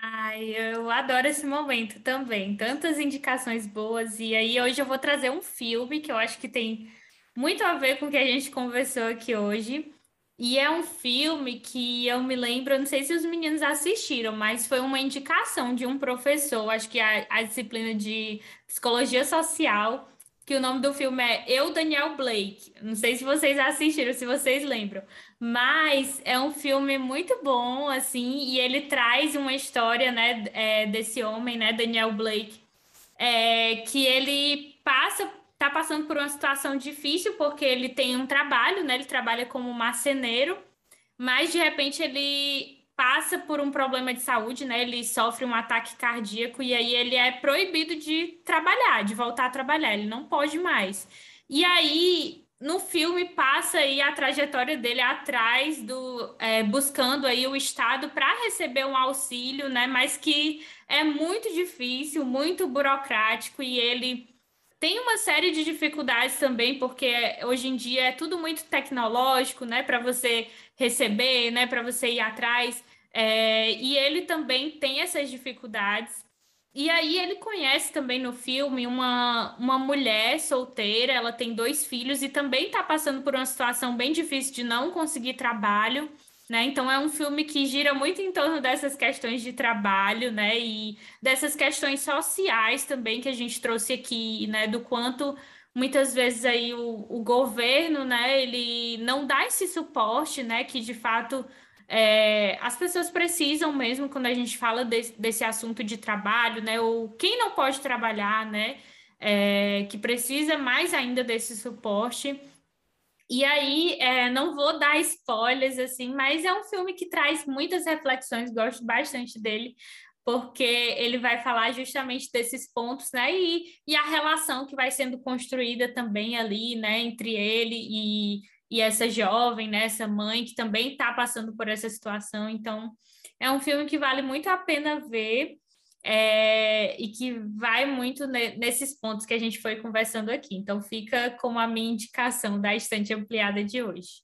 Ai, eu adoro esse momento também. Tantas indicações boas. E aí, hoje eu vou trazer um filme que eu acho que tem muito a ver com o que a gente conversou aqui hoje. E é um filme que eu me lembro, não sei se os meninos assistiram, mas foi uma indicação de um professor, acho que a, a disciplina de psicologia social, que o nome do filme é Eu, Daniel Blake. Não sei se vocês assistiram, se vocês lembram, mas é um filme muito bom, assim, e ele traz uma história, né, é, desse homem, né, Daniel Blake, é, que ele passa está passando por uma situação difícil porque ele tem um trabalho, né? Ele trabalha como marceneiro, mas de repente ele passa por um problema de saúde, né? Ele sofre um ataque cardíaco e aí ele é proibido de trabalhar, de voltar a trabalhar, ele não pode mais. E aí no filme passa aí a trajetória dele atrás do é, buscando aí o estado para receber um auxílio, né? Mas que é muito difícil, muito burocrático e ele tem uma série de dificuldades também, porque hoje em dia é tudo muito tecnológico, né, para você receber, né, para você ir atrás. É, e ele também tem essas dificuldades. E aí ele conhece também no filme uma, uma mulher solteira, ela tem dois filhos e também está passando por uma situação bem difícil de não conseguir trabalho. Né? Então é um filme que gira muito em torno dessas questões de trabalho, né? E dessas questões sociais também que a gente trouxe aqui, né? Do quanto muitas vezes aí o, o governo, né? Ele não dá esse suporte, né? Que de fato é, as pessoas precisam mesmo quando a gente fala desse, desse assunto de trabalho, né? Ou quem não pode trabalhar, né? É, que precisa mais ainda desse suporte. E aí, é, não vou dar spoilers, assim, mas é um filme que traz muitas reflexões, gosto bastante dele, porque ele vai falar justamente desses pontos, né? E, e a relação que vai sendo construída também ali, né, entre ele e, e essa jovem, né, essa mãe que também está passando por essa situação. Então, é um filme que vale muito a pena ver é, e que vai muito ne nesses pontos que a gente foi conversando aqui. Então, fica como a minha indicação da estante ampliada de hoje.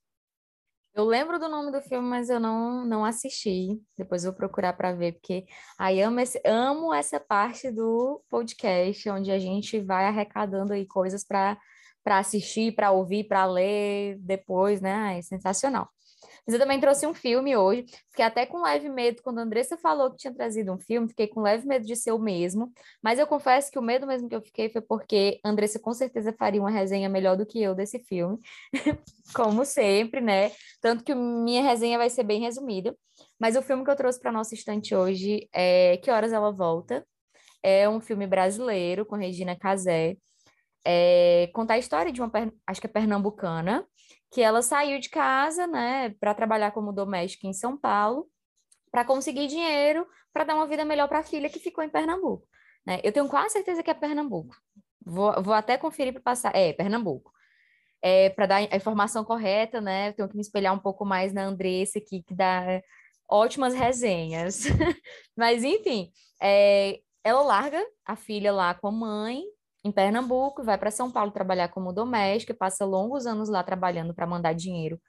Eu lembro do nome do filme, mas eu não, não assisti. Depois vou procurar para ver, porque aí amo, amo essa parte do podcast, onde a gente vai arrecadando aí coisas para assistir, para ouvir, para ler depois, né? É sensacional. Mas eu também trouxe um filme hoje. Fiquei até com leve medo quando a Andressa falou que tinha trazido um filme. Fiquei com leve medo de ser o mesmo. Mas eu confesso que o medo mesmo que eu fiquei foi porque a Andressa com certeza faria uma resenha melhor do que eu desse filme. Como sempre, né? Tanto que minha resenha vai ser bem resumida. Mas o filme que eu trouxe para nossa estante hoje é Que Horas Ela Volta. É um filme brasileiro com Regina Casé. É, contar a história de uma, acho que é pernambucana, que ela saiu de casa, né, para trabalhar como doméstica em São Paulo, para conseguir dinheiro para dar uma vida melhor para a filha que ficou em Pernambuco. Né? Eu tenho quase certeza que é Pernambuco. Vou, vou até conferir para passar. É, Pernambuco. É, para dar a informação correta, né? Eu tenho que me espelhar um pouco mais na Andressa aqui, que dá ótimas resenhas. Mas, enfim, é, ela larga a filha lá com a mãe em Pernambuco, vai para São Paulo trabalhar como doméstica, passa longos anos lá trabalhando para mandar dinheiro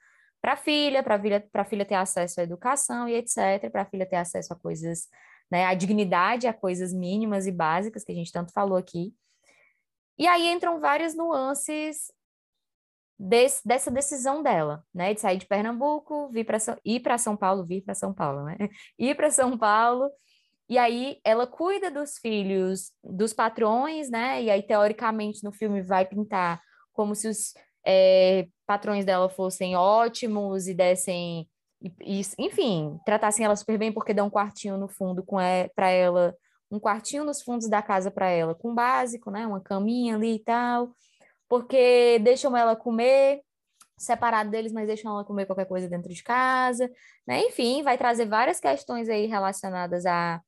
para a filha, para a filha, ter acesso à educação e etc., para a filha ter acesso a coisas, né, a dignidade, a coisas mínimas e básicas que a gente tanto falou aqui. E aí entram várias nuances desse, dessa decisão dela, né, de sair de Pernambuco, vir para ir para São Paulo, vir para São Paulo, né, ir para São Paulo E aí ela cuida dos filhos dos patrões, né? E aí, teoricamente, no filme vai pintar como se os é, patrões dela fossem ótimos e dessem. E, enfim, tratassem ela super bem porque dão um quartinho no fundo é, para ela, um quartinho nos fundos da casa para ela, com básico, né? Uma caminha ali e tal, porque deixam ela comer separado deles, mas deixam ela comer qualquer coisa dentro de casa, né? Enfim, vai trazer várias questões aí relacionadas a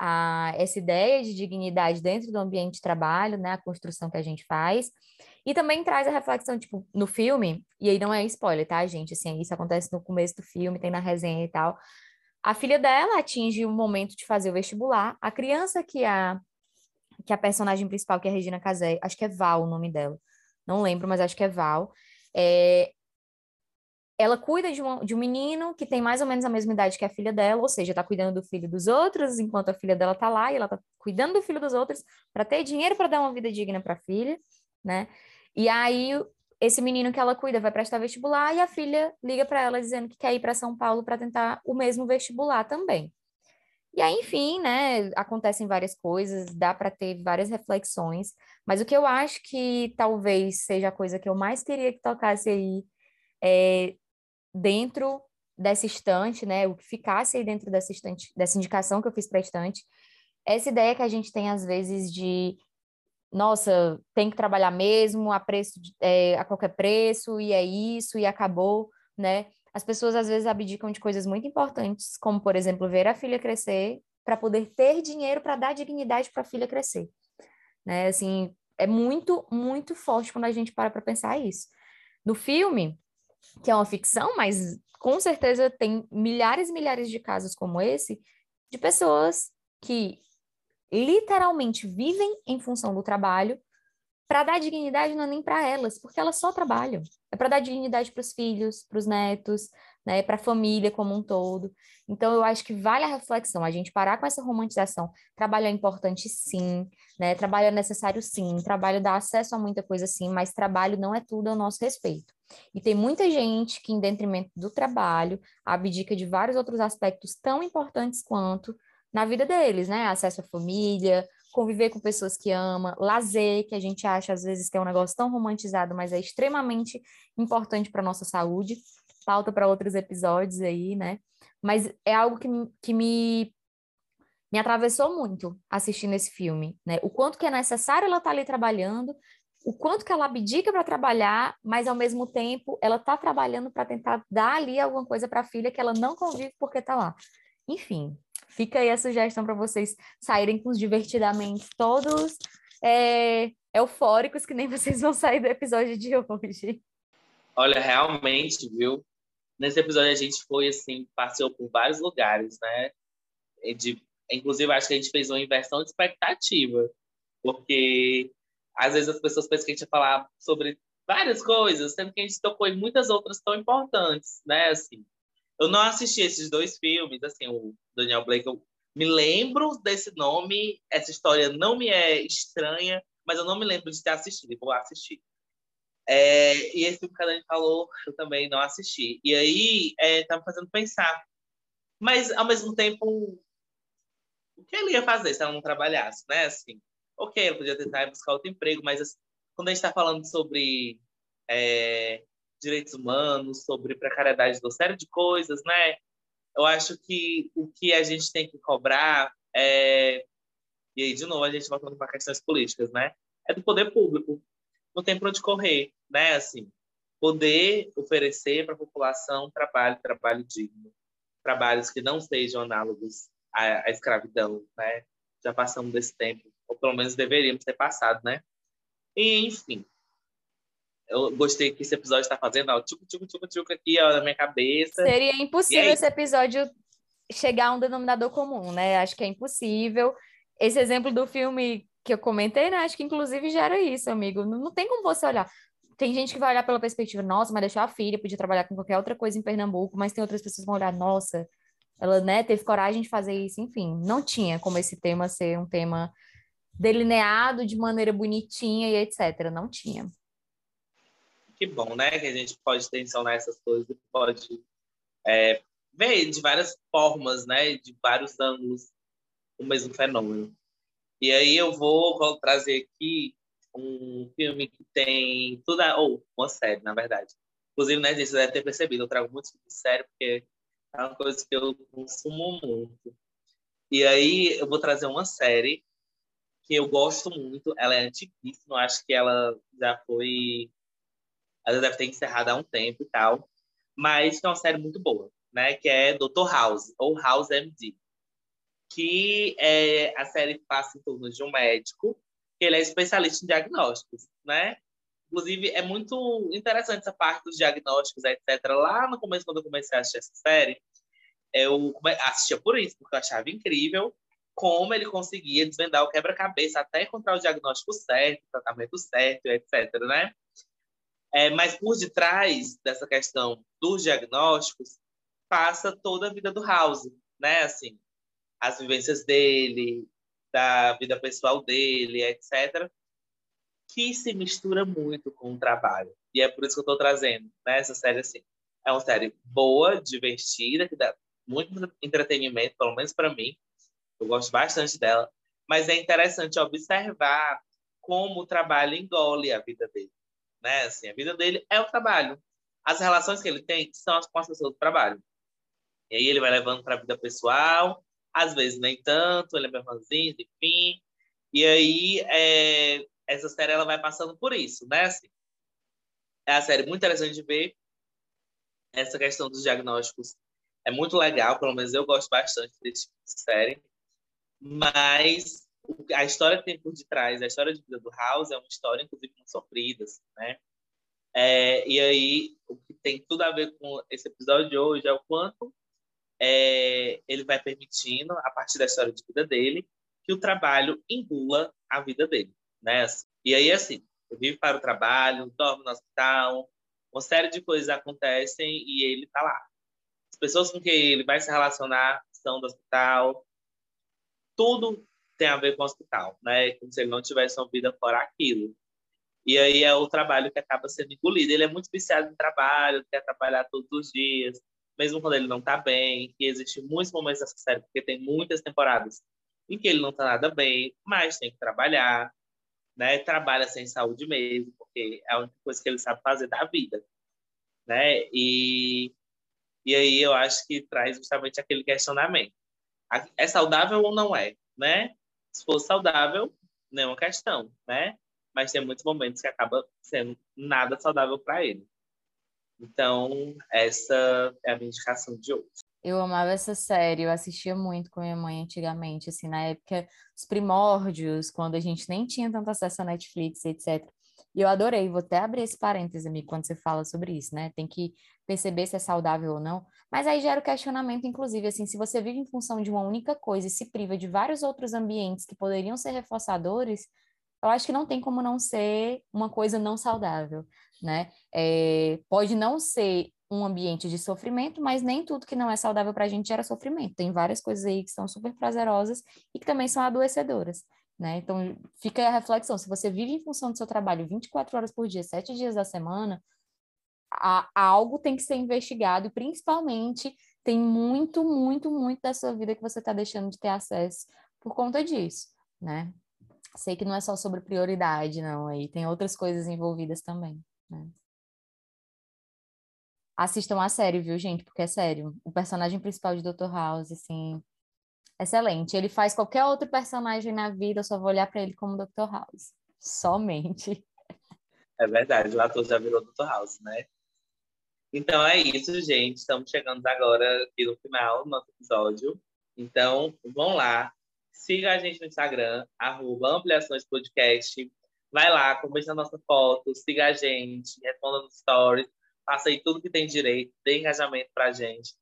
a essa ideia de dignidade dentro do ambiente de trabalho, né, a construção que a gente faz, e também traz a reflexão, tipo, no filme, e aí não é spoiler, tá, gente, assim, isso acontece no começo do filme, tem na resenha e tal, a filha dela atinge o momento de fazer o vestibular, a criança que a, que a personagem principal, que é a Regina Casé, acho que é Val o nome dela, não lembro, mas acho que é Val, é, ela cuida de um, de um menino que tem mais ou menos a mesma idade que a filha dela, ou seja, está cuidando do filho dos outros, enquanto a filha dela está lá, e ela está cuidando do filho dos outros para ter dinheiro para dar uma vida digna para a filha, né? E aí esse menino que ela cuida vai prestar vestibular e a filha liga para ela dizendo que quer ir para São Paulo para tentar o mesmo vestibular também. E aí, enfim, né, acontecem várias coisas, dá para ter várias reflexões, mas o que eu acho que talvez seja a coisa que eu mais queria que tocasse aí é dentro dessa estante, né, o que ficasse aí dentro dessa estante, dessa indicação que eu fiz para a estante, essa ideia que a gente tem às vezes de nossa, tem que trabalhar mesmo a preço de, é, a qualquer preço e é isso e acabou, né? As pessoas às vezes abdicam de coisas muito importantes, como por exemplo ver a filha crescer para poder ter dinheiro para dar dignidade para a filha crescer, né? Assim, é muito muito forte quando a gente para para pensar isso. No filme, que é uma ficção, mas com certeza tem milhares e milhares de casos como esse, de pessoas que literalmente vivem em função do trabalho para dar dignidade não é nem para elas, porque elas só trabalham. É para dar dignidade para os filhos, para os netos, né, para a família como um todo. Então eu acho que vale a reflexão, a gente parar com essa romantização. Trabalho é importante sim, né? Trabalho é necessário sim, trabalho dá acesso a muita coisa sim, mas trabalho não é tudo ao nosso respeito. E tem muita gente que, em detrimento do trabalho, abdica de vários outros aspectos tão importantes quanto na vida deles, né? Acesso à família, conviver com pessoas que ama, lazer, que a gente acha às vezes que é um negócio tão romantizado, mas é extremamente importante para nossa saúde. Pauta para outros episódios aí, né? Mas é algo que, que me me atravessou muito assistindo esse filme, né? O quanto que é necessário ela estar tá ali trabalhando, o quanto que ela abdica para trabalhar, mas ao mesmo tempo ela está trabalhando para tentar dar ali alguma coisa para a filha que ela não convive porque está lá. Enfim, Fica aí a sugestão para vocês saírem com os divertidamente todos é, eufóricos, que nem vocês vão sair do episódio de hoje. Olha, realmente, viu? Nesse episódio a gente foi assim, passeou por vários lugares, né? De, inclusive, acho que a gente fez uma inversão de expectativa, porque às vezes as pessoas pensam que a gente ia falar sobre várias coisas, sendo que a gente tocou em muitas outras tão importantes, né? Assim, eu não assisti esses dois filmes, assim, o Daniel Blake, eu me lembro desse nome, essa história não me é estranha, mas eu não me lembro de ter assistido, vou assistir. É, e esse filme que a Dani falou, eu também não assisti. E aí, é, tá me fazendo pensar. Mas, ao mesmo tempo, o que ele ia fazer se ela não trabalhasse, né? Assim, ok, ela podia tentar buscar outro emprego, mas assim, quando a gente está falando sobre é, direitos humanos, sobre precariedade do série de coisas, né? Eu acho que o que a gente tem que cobrar é e aí de novo a gente voltando para questões políticas, né? É do poder público. Não tem para onde correr, né? Assim, poder oferecer para a população trabalho, trabalho digno, trabalhos que não sejam análogos à, à escravidão, né? Já passamos desse tempo, ou pelo menos deveríamos ter passado, né? E, enfim, eu gostei que esse episódio está fazendo, ó, tchucu, tchucu, tchucu, tchucu aqui, ó, na minha cabeça. Seria impossível esse episódio chegar a um denominador comum, né? Acho que é impossível. Esse exemplo do filme que eu comentei, né? Acho que inclusive gera isso, amigo. Não, não tem como você olhar. Tem gente que vai olhar pela perspectiva, nossa, mas deixou a filha, podia trabalhar com qualquer outra coisa em Pernambuco, mas tem outras pessoas que vão olhar, nossa, ela, né, teve coragem de fazer isso, enfim. Não tinha como esse tema ser um tema delineado de maneira bonitinha e etc. Não tinha que bom, né? Que a gente pode tensionar essas coisas, pode é, ver de várias formas, né? De vários ângulos. o mesmo fenômeno. E aí eu vou trazer aqui um filme que tem tudo, ou uma série, na verdade. Inclusive, né, você deve ter percebido, eu trago muito de série porque é uma coisa que eu consumo muito. E aí eu vou trazer uma série que eu gosto muito, ela é antiguíssima, acho que ela já foi ela deve ter encerrado há um tempo e tal, mas é uma série muito boa, né, que é Dr. House ou House MD que é, a série passa em torno de um médico, que ele é especialista em diagnósticos, né? Inclusive, é muito interessante essa parte dos diagnósticos, etc. Lá no começo, quando eu comecei a assistir essa série, eu assistia por isso, porque eu achava incrível como ele conseguia desvendar o quebra-cabeça até encontrar o diagnóstico certo, o tratamento certo, etc. Né? É, mas por detrás dessa questão dos diagnósticos passa toda a vida do House, né? Assim, as vivências dele, da vida pessoal dele, etc., que se mistura muito com o trabalho. E é por isso que eu estou trazendo né, essa série assim. É uma série boa, divertida, que dá muito entretenimento, pelo menos para mim. Eu gosto bastante dela. Mas é interessante observar como o trabalho engole a vida dele. Né? Assim, a vida dele é o trabalho. As relações que ele tem são as com do trabalho. E aí ele vai levando para a vida pessoal, às vezes nem tanto, ele é meu fãzinho, enfim. E aí, é, essa série ela vai passando por isso, né? Assim, é a série muito interessante de ver. Essa questão dos diagnósticos é muito legal, pelo menos eu gosto bastante desse tipo de série. Mas a história que tem por detrás, a história de vida do House é uma história, inclusive, muito sofrida, assim, né? É, e aí, o que tem tudo a ver com esse episódio de hoje é o quanto é, ele vai permitindo, a partir da história de vida dele, que o trabalho engula a vida dele, né? E aí, assim, vive para o trabalho, dorme no hospital, uma série de coisas acontecem e ele está lá. As pessoas com quem ele vai se relacionar são do hospital, tudo tem a ver com o hospital, né? Como se ele não tivesse uma vida fora aquilo. E aí é o trabalho que acaba sendo engolido. Ele é muito viciado em trabalho, quer trabalhar todos os dias, mesmo quando ele não tá bem, que existe muitos momentos dessa série, porque tem muitas temporadas em que ele não tá nada bem, mas tem que trabalhar, né? Trabalha sem saúde mesmo, porque é a única coisa que ele sabe fazer da vida, né? E, e aí eu acho que traz justamente aquele questionamento. É saudável ou não é, né? Se for saudável, não é uma questão, né? Mas tem muitos momentos que acaba sendo nada saudável para ele. Então, essa é a minha indicação de hoje. Eu amava essa série, eu assistia muito com minha mãe antigamente, assim, na época, os primórdios, quando a gente nem tinha tanto acesso à Netflix, etc. E eu adorei, vou até abrir esse parêntese, amigo, quando você fala sobre isso, né? Tem que perceber se é saudável ou não. Mas aí gera o questionamento, inclusive, assim, se você vive em função de uma única coisa e se priva de vários outros ambientes que poderiam ser reforçadores, eu acho que não tem como não ser uma coisa não saudável né? É, pode não ser um ambiente de sofrimento, mas nem tudo que não é saudável para a gente gera sofrimento. Tem várias coisas aí que são super prazerosas e que também são adoecedoras, né? Então, fica a reflexão, se você vive em função do seu trabalho 24 horas por dia, 7 dias da semana, a, algo tem que ser investigado e, principalmente, tem muito, muito, muito da sua vida que você está deixando de ter acesso por conta disso, né? Sei que não é só sobre prioridade, não, aí tem outras coisas envolvidas também. Né? Assistam a série, viu, gente? Porque é sério. O personagem principal de Dr. House, assim, excelente. Ele faz qualquer outro personagem na vida, eu só vou olhar para ele como Dr. House. Somente. É verdade, o ator já virou Dr. House, né? Então é isso, gente. Estamos chegando agora aqui no final do nosso episódio. Então, vão lá. Siga a gente no Instagram, arroba Ampliações Podcast. Vai lá, comente a nossa foto, siga a gente, responda nos stories, faça aí tudo que tem direito, dê engajamento pra gente.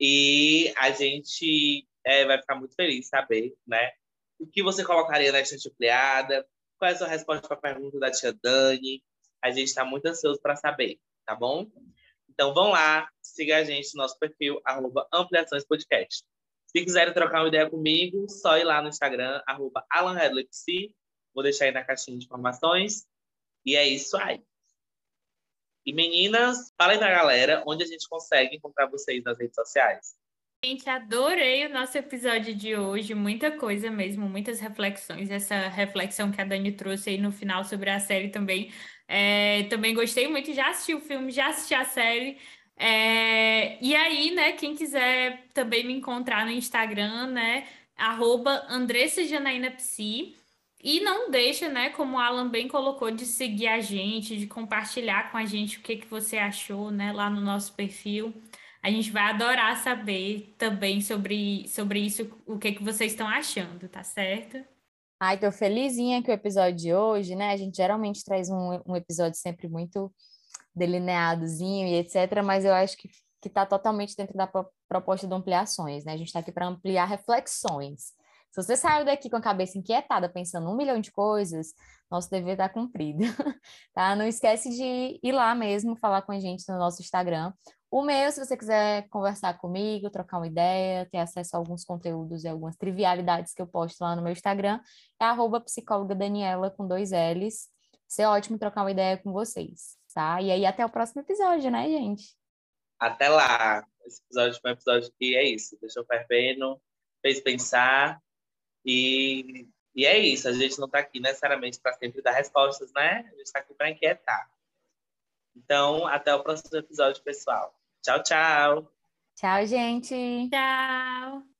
E a gente é, vai ficar muito feliz de saber, né? O que você colocaria na estante ampliada, qual é a sua resposta para a pergunta da tia Dani. A gente está muito ansioso para saber, tá bom? Então vão lá, siga a gente no nosso perfil, arroba Ampliações Podcast. Se quiserem trocar uma ideia comigo, só ir lá no Instagram, arroba Vou deixar aí na caixinha de informações. E é isso aí. E meninas, falem pra galera onde a gente consegue encontrar vocês nas redes sociais. Gente, adorei o nosso episódio de hoje, muita coisa mesmo, muitas reflexões. Essa reflexão que a Dani trouxe aí no final sobre a série também. É, também gostei muito, já assisti o filme, já assisti a série. É, e aí, né, quem quiser também me encontrar no Instagram, né, arroba Andressa Janaína Psi. E não deixa, né, como o Alan bem colocou, de seguir a gente, de compartilhar com a gente o que, que você achou, né, lá no nosso perfil. A gente vai adorar saber também sobre, sobre isso, o que, que vocês estão achando, tá certo? Ai, tô felizinha que o episódio de hoje, né? A gente geralmente traz um, um episódio sempre muito delineadozinho e etc., mas eu acho que, que tá totalmente dentro da proposta de ampliações, né? A gente está aqui para ampliar reflexões. Se você saiu daqui com a cabeça inquietada, pensando um milhão de coisas, nosso dever está cumprido, tá? Não esquece de ir lá mesmo, falar com a gente no nosso Instagram. O meu, se você quiser conversar comigo, trocar uma ideia, ter acesso a alguns conteúdos e algumas trivialidades que eu posto lá no meu Instagram, é arroba psicóloga Daniela com dois L's. Ser é ótimo trocar uma ideia com vocês, tá? E aí até o próximo episódio, né, gente? Até lá. Esse episódio foi um episódio que é isso, deixou fervendo, fez pensar e, e é isso. A gente não está aqui necessariamente para sempre dar respostas, né? A gente está aqui para inquietar. Então, até o próximo episódio, pessoal. Tchau, tchau. Tchau, gente. Tchau.